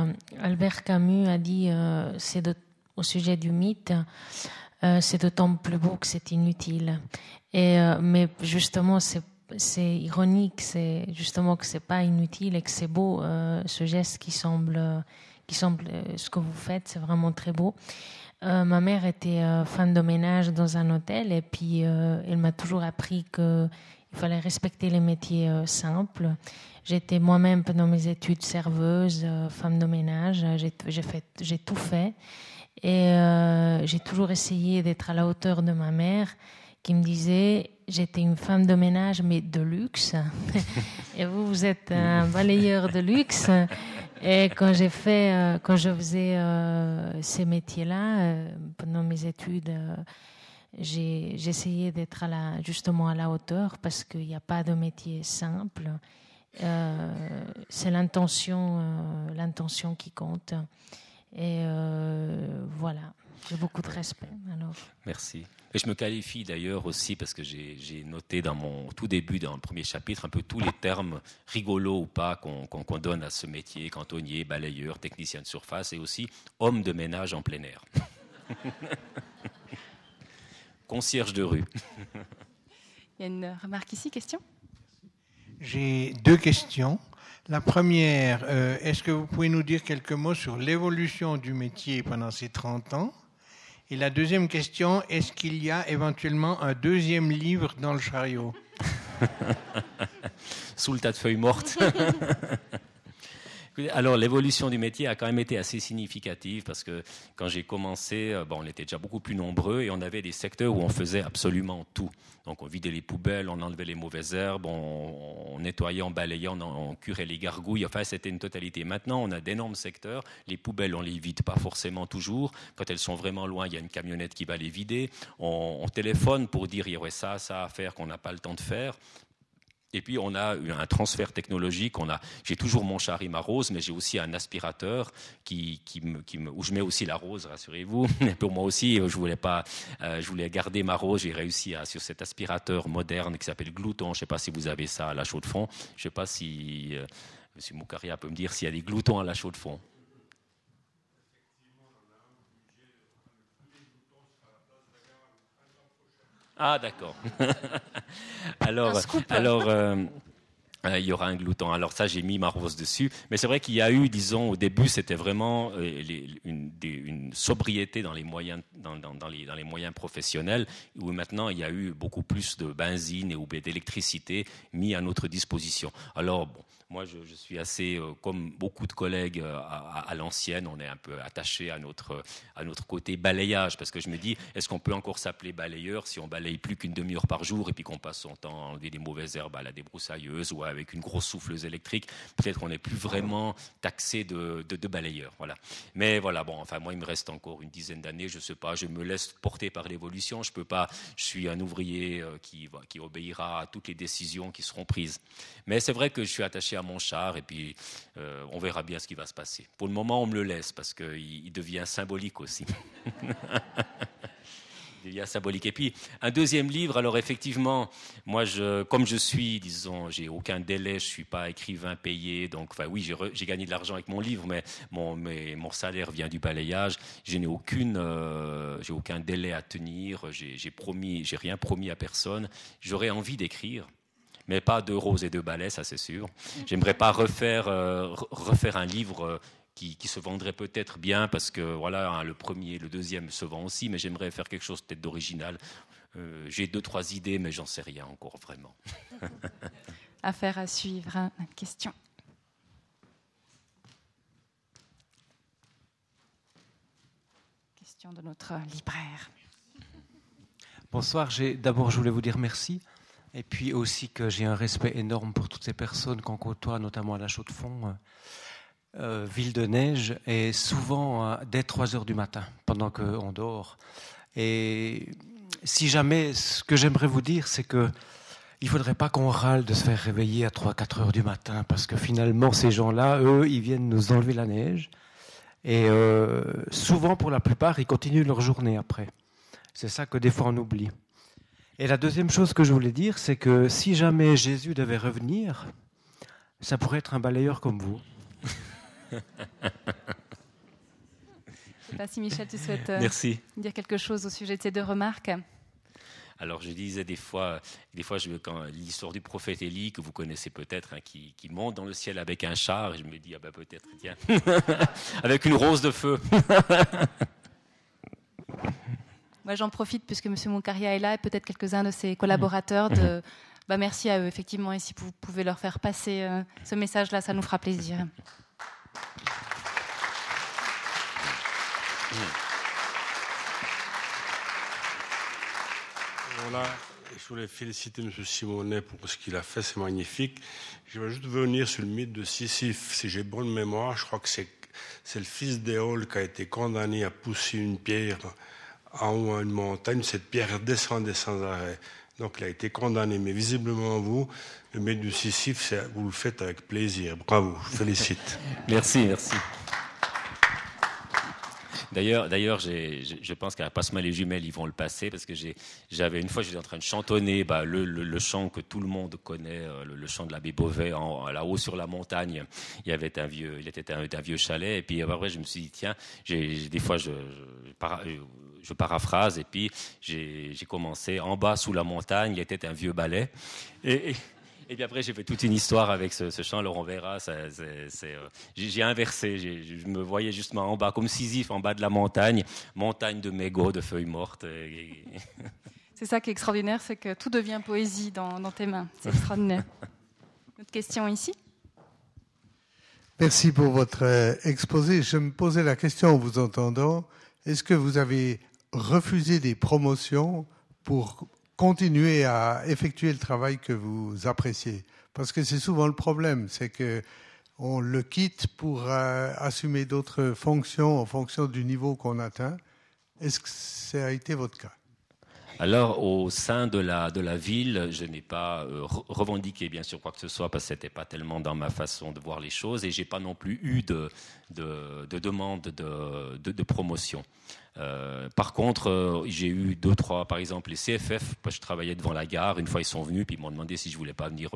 Albert Camus a dit c'est au sujet du mythe, c'est d'autant plus beau que c'est inutile. Et, mais justement, c'est c'est ironique, c'est justement que c'est pas inutile et que c'est beau ce geste qui semble, qui semble ce que vous faites, c'est vraiment très beau. Euh, ma mère était euh, femme de ménage dans un hôtel et puis euh, elle m'a toujours appris qu'il fallait respecter les métiers simples. J'étais moi-même pendant mes études serveuse, femme de ménage, j'ai, tout fait. Et j'ai toujours essayé d'être à la hauteur de ma mère qui me disait j'étais une femme de ménage mais de luxe. [laughs] Et vous vous êtes un balayeur de luxe et quand j'ai fait, euh, quand je faisais euh, ces métiers-là, euh, pendant mes études, j'ai essayé d'être justement à la hauteur parce qu'il n'y a pas de métier simple. C'est l'intention, l'intention qui compte. Et voilà, j'ai beaucoup de respect. Alors. Merci. Et je me qualifie d'ailleurs aussi parce que j'ai noté dans mon tout début, dans le premier chapitre, un peu tous les termes rigolos ou pas qu'on donne à ce métier, cantonnier, balayeur, technicien de surface et aussi homme de ménage en plein air. [laughs] Concierge de rue. Il y a une remarque ici, question? J'ai deux questions. La première, euh, est-ce que vous pouvez nous dire quelques mots sur l'évolution du métier pendant ces 30 ans? Et la deuxième question, est-ce qu'il y a éventuellement un deuxième livre dans le chariot? [laughs] Sous le tas de feuilles mortes. [laughs] Alors l'évolution du métier a quand même été assez significative parce que quand j'ai commencé, euh, bon, on était déjà beaucoup plus nombreux et on avait des secteurs où on faisait absolument tout. Donc on vidait les poubelles, on enlevait les mauvaises herbes, on, nettoyait, on balayait, on, curait les gargouilles. Enfin, c'était une totalité. Maintenant, on a d'énormes secteurs. Les poubelles, on les vide pas forcément toujours. Quand elles sont vraiment loin, il y a une camionnette qui va les vider. On, on téléphone pour dire il y aurait ça, ça à faire qu'on n'a pas le temps de faire. Et puis on a eu un transfert technologique. J'ai toujours mon chari, ma rose, mais j'ai aussi un aspirateur où je mets aussi la rose, rassurez-vous. [laughs] Pour moi aussi, je voulais pas, euh, je voulais garder ma rose. J'ai réussi à, sur cet aspirateur moderne qui s'appelle Glouton. Je sais pas si vous avez ça à la chaux de fond. Je sais pas si euh, Monsieur Moukaria peut me dire s'il y a des gloutons à la chaux de fond. Ah, d'accord. [laughs] alors, alors euh, il y aura un glouton. Alors ça, j'ai mis ma rose dessus. Mais c'est vrai qu'il y a eu, disons, au début, c'était vraiment une, sobriété dans les moyens, dans, les, dans, les, moyens professionnels, où maintenant il y a eu beaucoup plus de benzine et d'électricité mis à notre disposition. Alors bon, moi, je, suis assez, euh, comme beaucoup de collègues euh, à, l'ancienne, on est un peu attaché à notre, à notre côté balayage, parce que je me dis, est-ce qu'on peut encore s'appeler balayeur si on balaye plus qu'une demi-heure par jour et puis qu'on passe son temps à enlever des mauvaises herbes à la débroussailleuse ou avec une grosse souffleuse électrique Peut-être qu'on n'est plus vraiment taxé de, de, balayeur. Voilà. Mais voilà, bon, enfin, moi, il me reste encore une dizaine d'années, je ne sais pas, je me laisse porter par l'évolution. Je peux pas, je suis un ouvrier euh, qui, qui obéira à toutes les décisions qui seront prises. Mais c'est vrai que je suis attaché à mon char et puis euh, on verra bien ce qui va se passer. Pour le moment, on me le laisse parce qu'il devient symbolique aussi. [laughs] il devient symbolique. Et puis, un deuxième livre, alors effectivement, moi, comme je suis, disons, j'ai aucun délai, je suis pas écrivain payé, donc, enfin, oui, j'ai gagné de l'argent avec mon livre, mais mon, salaire vient du balayage. Je n'ai aucune, euh, aucun délai à tenir, j'ai promis, j'ai rien promis à personne. J'aurais envie d'écrire mais pas de roses et de balais, ça c'est sûr. J'aimerais pas refaire, euh, refaire un livre euh, qui, qui, se vendrait peut-être bien parce que voilà, hein, le premier, le deuxième se vend aussi, mais j'aimerais faire quelque chose peut-être d'original. Euh, j'ai deux, trois idées, mais j'en sais rien encore vraiment. [laughs] Affaire à suivre. Hein. Question. Question de notre libraire. Bonsoir. D'abord, je voulais vous dire merci et puis aussi que j'ai un respect énorme pour toutes ces personnes qu'on côtoie, notamment à la Chaux-de-Fonds, euh, euh, ville de neige, et souvent euh, dès 3 heures du matin, pendant qu'on dort. Et si jamais, ce que j'aimerais vous dire, c'est que il ne faudrait pas qu'on râle de se faire réveiller à 3-4 heures du matin, parce que finalement, ces gens-là, eux, ils viennent nous enlever la neige. Et souvent, pour la plupart, ils continuent leur journée après. C'est ça que des fois on oublie. Et la deuxième chose que je voulais dire, c'est que si jamais Jésus devait revenir, ça pourrait être un balayeur comme vous. Je ne sais pas si Michel, tu souhaites euh, dire quelque chose au sujet de ces deux remarques. Alors je disais des fois, des fois je, quand l'histoire du prophète Élie que vous connaissez peut-être, hein, qui, monte dans le ciel avec un char, et je me dis ah ben peut-être tiens, [laughs] avec une rose de feu. Moi, j'en profite puisque M. Moncaria est là et peut-être quelques-uns de ses collaborateurs. De, bah, merci à eux, effectivement. Et si vous pouvez leur faire passer euh, ce message-là, ça nous fera plaisir. Voilà, je voulais féliciter M. Simonet pour ce qu'il a fait, c'est magnifique. Je vais juste venir sur le mythe de Sisyphe. Si j'ai bonne mémoire, je crois que c'est, c'est le fils d'Éole qui a été condamné à pousser une pierre en haut à une montagne, cette pierre descendait sans arrêt. Donc il a été condamné. Mais visiblement, vous, le Sisyphe, vous le faites avec plaisir. Bravo, je félicite. [laughs] merci, merci. D'ailleurs, d'ailleurs, je pense qu'à Passemal les jumelles, ils vont le passer parce que j'avais une fois, j'étais en train de chantonner bah, le, chant que tout le monde connaît, euh, le, chant de l'abbé Beauvais, là-haut sur la montagne. Il y avait un vieux, il était un, vieux chalet. Et puis après, je me suis dit tiens, des fois, je, je, paraphrase et puis j'ai commencé en bas sous la montagne. Il était un vieux balai et et puis après, j'ai fait toute une histoire avec ce, chant. Alors on verra. Euh, j'ai inversé. Je me voyais justement en bas, comme Sisyphe, en bas de la montagne, montagne de mégots, de feuilles mortes. [laughs] C'est ça qui est extraordinaire, c'est que tout devient poésie dans, tes mains. C'est extraordinaire. [laughs] Autre question ici? Merci pour votre euh, exposé. Je me posais la question en vous entendant. Est-ce que vous avez refusé des promotions pour continuer à effectuer le travail que vous appréciez. Parce que c'est souvent le problème, c'est que on le quitte pour euh, assumer d'autres fonctions en fonction du niveau qu'on atteint. Est-ce que ça a été votre cas? Alors, au sein de la, de la ville, je n'ai pas euh, revendiqué, bien sûr, quoi que ce soit, parce que ce n'était pas tellement dans ma façon de voir les choses, et je n'ai pas non plus eu de, de, de demande de, de, promotion. Euh, par contre, euh, j'ai eu deux, trois, par exemple, les CFF, je travaillais devant la gare, une fois ils sont venus, puis ils m'ont demandé si je voulais pas venir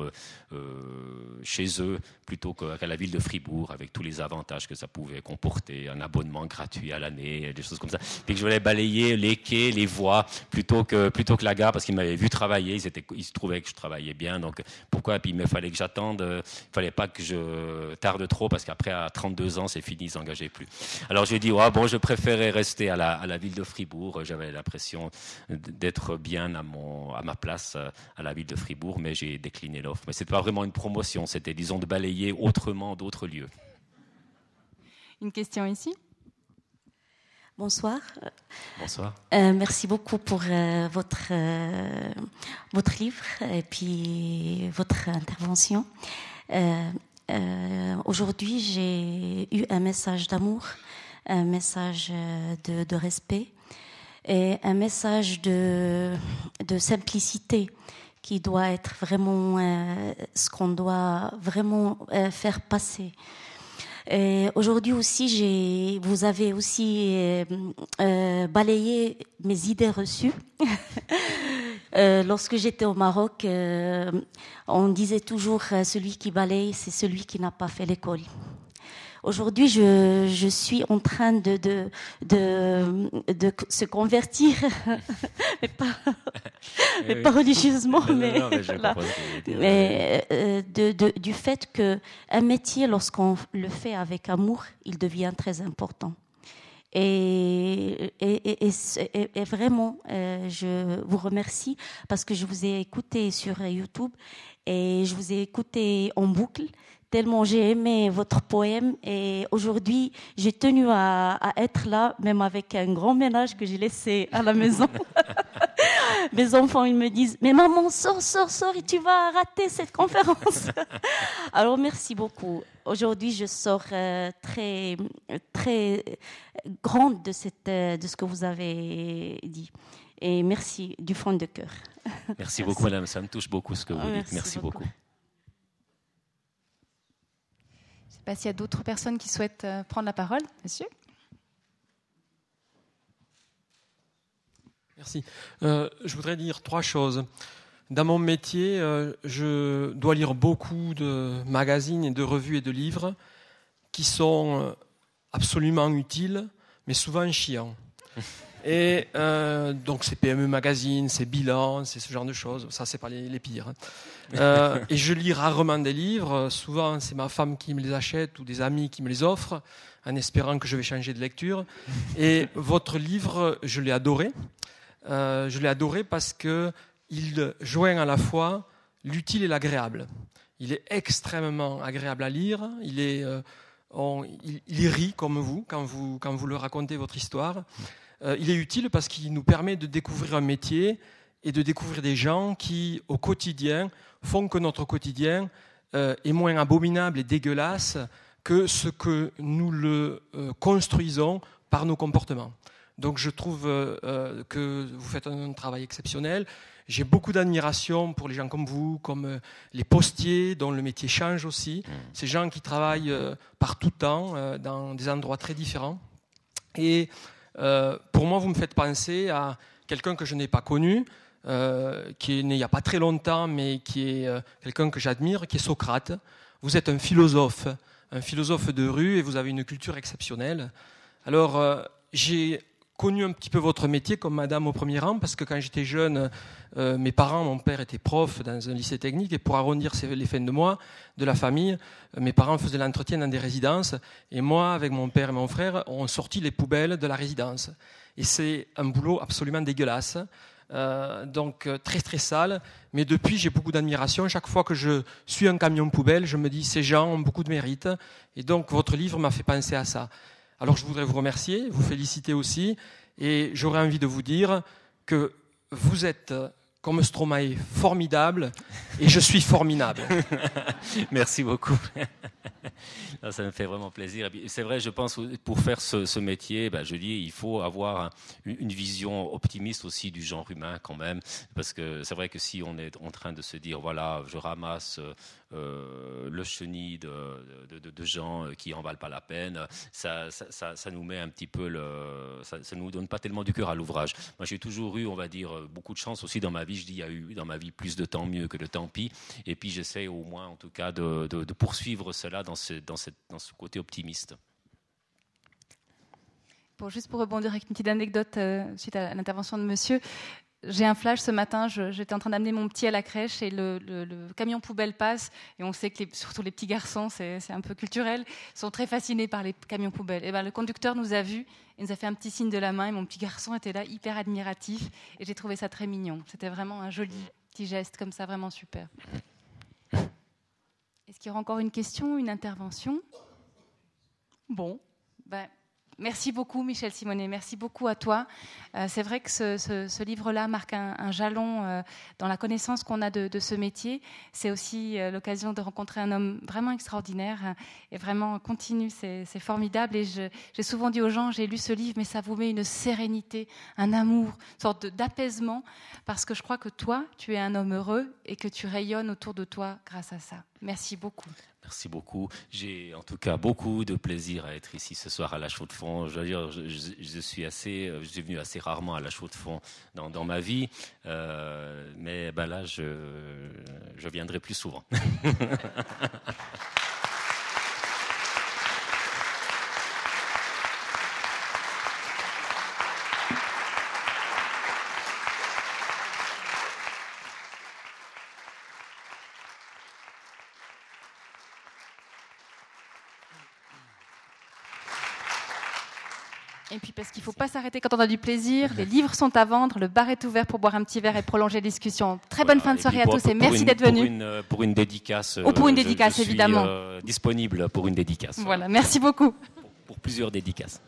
chez eux plutôt qu'à la ville de Fribourg, avec tous les avantages que ça pouvait comporter, un abonnement gratuit à l'année, des choses comme ça. Puis que je voulais balayer les quais, les voies, plutôt que, plutôt que la gare, parce qu'ils m'avaient vu travailler, ils se trouvaient que je travaillais bien, donc pourquoi? Puis il me fallait que j'attende, il fallait pas que je tarde trop, parce qu'après, à 32 ans, c'est fini, ils s'engageaient plus. Alors j'ai dit, ouais, bon, je préférais rester à la, à la ville de Fribourg. J'avais l'impression d'être bien à, mon, à ma place euh, à la ville de Fribourg, mais j'ai décliné l'offre. Mais ce n'était pas vraiment une promotion, c'était, disons, de balayer autrement d'autres lieux. Une question ici? Bonsoir. Bonsoir. Euh, merci beaucoup pour euh, votre, votre livre et puis votre intervention. Aujourd'hui, j'ai eu un message d'amour un message euh, de, respect et un message de, simplicité qui doit être vraiment euh, ce qu'on doit vraiment euh, faire passer. Aujourd'hui aussi, vous avez aussi balayé mes idées reçues. [laughs] lorsque j'étais au Maroc, on disait toujours celui qui balaye, c'est celui qui n'a pas fait l'école. Aujourd'hui, je, je, suis en train de, de, de, de se convertir, [laughs] mais pas, mais [laughs] pas religieusement, mais, mais, euh, de, de, du fait qu'un métier, lorsqu'on le fait avec amour, il devient très important. Et, et, et, et, vraiment, euh, je vous remercie parce que je vous ai écouté sur YouTube et je vous ai écouté en boucle tellement j'ai aimé votre poème et aujourd'hui j'ai tenu à, être là, même avec un grand ménage que j'ai laissé à la maison. [laughs] Mes enfants, ils me disent, mais maman, sors, sors, sors et tu vas rater cette conférence. [laughs] Alors merci beaucoup. Aujourd'hui, je sors euh, très, très grande de, cette, euh, de ce que vous avez dit. Et merci du fond de cœur. Merci [laughs] beaucoup, madame. Ça me touche beaucoup ce que vous dites. Merci, beaucoup. Pas s'il y a d'autres personnes qui souhaitent euh, prendre la parole. Monsieur Merci. Euh, je voudrais dire trois choses. Dans mon métier, euh, je dois lire beaucoup de magazines et de revues et de livres qui sont absolument utiles, mais souvent chiants. [laughs] Et euh, donc c'est PME Magazine, c'est Bilan, c'est ce genre de choses. Ça, c'est pas les, pires. Hein. [laughs] Euh, et je lis rarement des livres. Souvent, c'est ma femme qui me les achète ou des amis qui me les offrent, en espérant que je vais changer de lecture. [laughs] Et votre livre, je l'ai adoré. Euh, je l'ai adoré parce que il joint à la fois l'utile et l'agréable. Il est extrêmement agréable à lire. Il est, il, il, rit comme vous quand vous quand vous le racontez votre histoire. Euh, il est utile parce qu'il nous permet de découvrir un métier et de découvrir des gens qui, au quotidien, font que notre quotidien euh, est moins abominable et dégueulasse que ce que nous le euh, construisons par nos comportements. Donc je trouve que vous faites un travail exceptionnel. J'ai beaucoup d'admiration pour les gens comme vous, comme les postiers, dont le métier change aussi. Mmh. Ces gens qui travaillent par tout temps, dans des endroits très différents. Et euh, pour moi, vous me faites penser à quelqu'un que je n'ai pas connu, euh, qui est né il n'y a pas très longtemps, mais qui est euh, quelqu'un que j'admire, qui est Socrate. Vous êtes un philosophe, un philosophe de rue, et vous avez une culture exceptionnelle. Alors, j'ai connu un petit peu votre métier comme madame au premier rang, parce que quand j'étais jeune, euh, mes parents, mon père était prof dans un lycée technique, et pour arrondir les fins de mois de la famille, euh, mes parents faisaient l'entretien dans des résidences, et moi, avec mon père et mon frère, on sortit les poubelles de la résidence. Et c'est un boulot absolument dégueulasse. Euh, donc très très sale, mais depuis j'ai beaucoup d'admiration. Chaque fois que je suis un camion poubelle, je me dis ces gens ont beaucoup de mérite, et donc votre livre m'a fait penser à ça. Alors je voudrais vous remercier, vous féliciter aussi, et j'aurais envie de vous dire que vous êtes comme Stromae formidable, et je suis formidable. [laughs] Merci beaucoup. [laughs] ça me fait vraiment plaisir. C'est vrai, je pense, pour faire ce, métier, ben, je dis, il faut avoir une vision optimiste aussi du genre humain quand même, parce que c'est vrai que si on est en train de se dire, voilà, je ramasse euh, le chenil de, gens qui en valent pas la peine, ça, ça, nous met un petit peu ça, ça nous donne pas tellement du cœur à l'ouvrage. Moi, j'ai toujours eu, on va dire, beaucoup de chance aussi dans ma vie. Je dis, il y a eu dans ma vie plus de temps mieux que de tant pis, et puis j'essaie au moins, en tout cas, de, poursuivre cela dans ce, côté optimiste. Bon, juste pour rebondir avec une petite anecdote euh, suite à l'intervention de monsieur, j'ai un flash ce matin, j'étais en train d'amener mon petit à la crèche et le, camion poubelle passe. Et on sait que surtout les petits garçons, c'est un peu culturel, sont très fascinés par les camions poubelles. Et ben, le conducteur nous a vus, il nous a fait un petit signe de la main et mon petit garçon était là, hyper admiratif. Et j'ai trouvé ça très mignon. C'était vraiment un joli petit geste comme ça, vraiment super. Est-ce qu'il y aura encore une question, une intervention? Bon, ben, Merci beaucoup, Michel Simonet. Merci beaucoup à toi. Euh, c'est vrai que ce, livre-là marque un, jalon euh, dans la connaissance qu'on a de, ce métier. C'est aussi euh, l'occasion de rencontrer un homme vraiment extraordinaire et vraiment continu. C'est formidable. Et j'ai souvent dit aux gens, j'ai lu ce livre, mais ça vous met une sérénité, un amour, une sorte d'apaisement, parce que je crois que toi, tu es un homme heureux et que tu rayonnes autour de toi grâce à ça. Merci beaucoup. Merci beaucoup. J'ai en tout cas beaucoup de plaisir à être ici ce soir à la Chaux de Fonds. Je veux dire, je, suis assez, je suis venu assez rarement à la Chaux de Fonds dans, ma vie, euh, mais ben là, je viendrai plus souvent. [laughs] parce qu'il ne faut pas s'arrêter quand on a du plaisir, les livres sont à vendre, le bar est ouvert pour boire un petit verre et prolonger la discussion. Très bonne fin de soirée à tous et merci d'être venus. Pour une, dédicace. Ou pour une dédicace, évidemment. Euh, disponible pour une dédicace. Voilà, merci beaucoup. pour plusieurs dédicaces.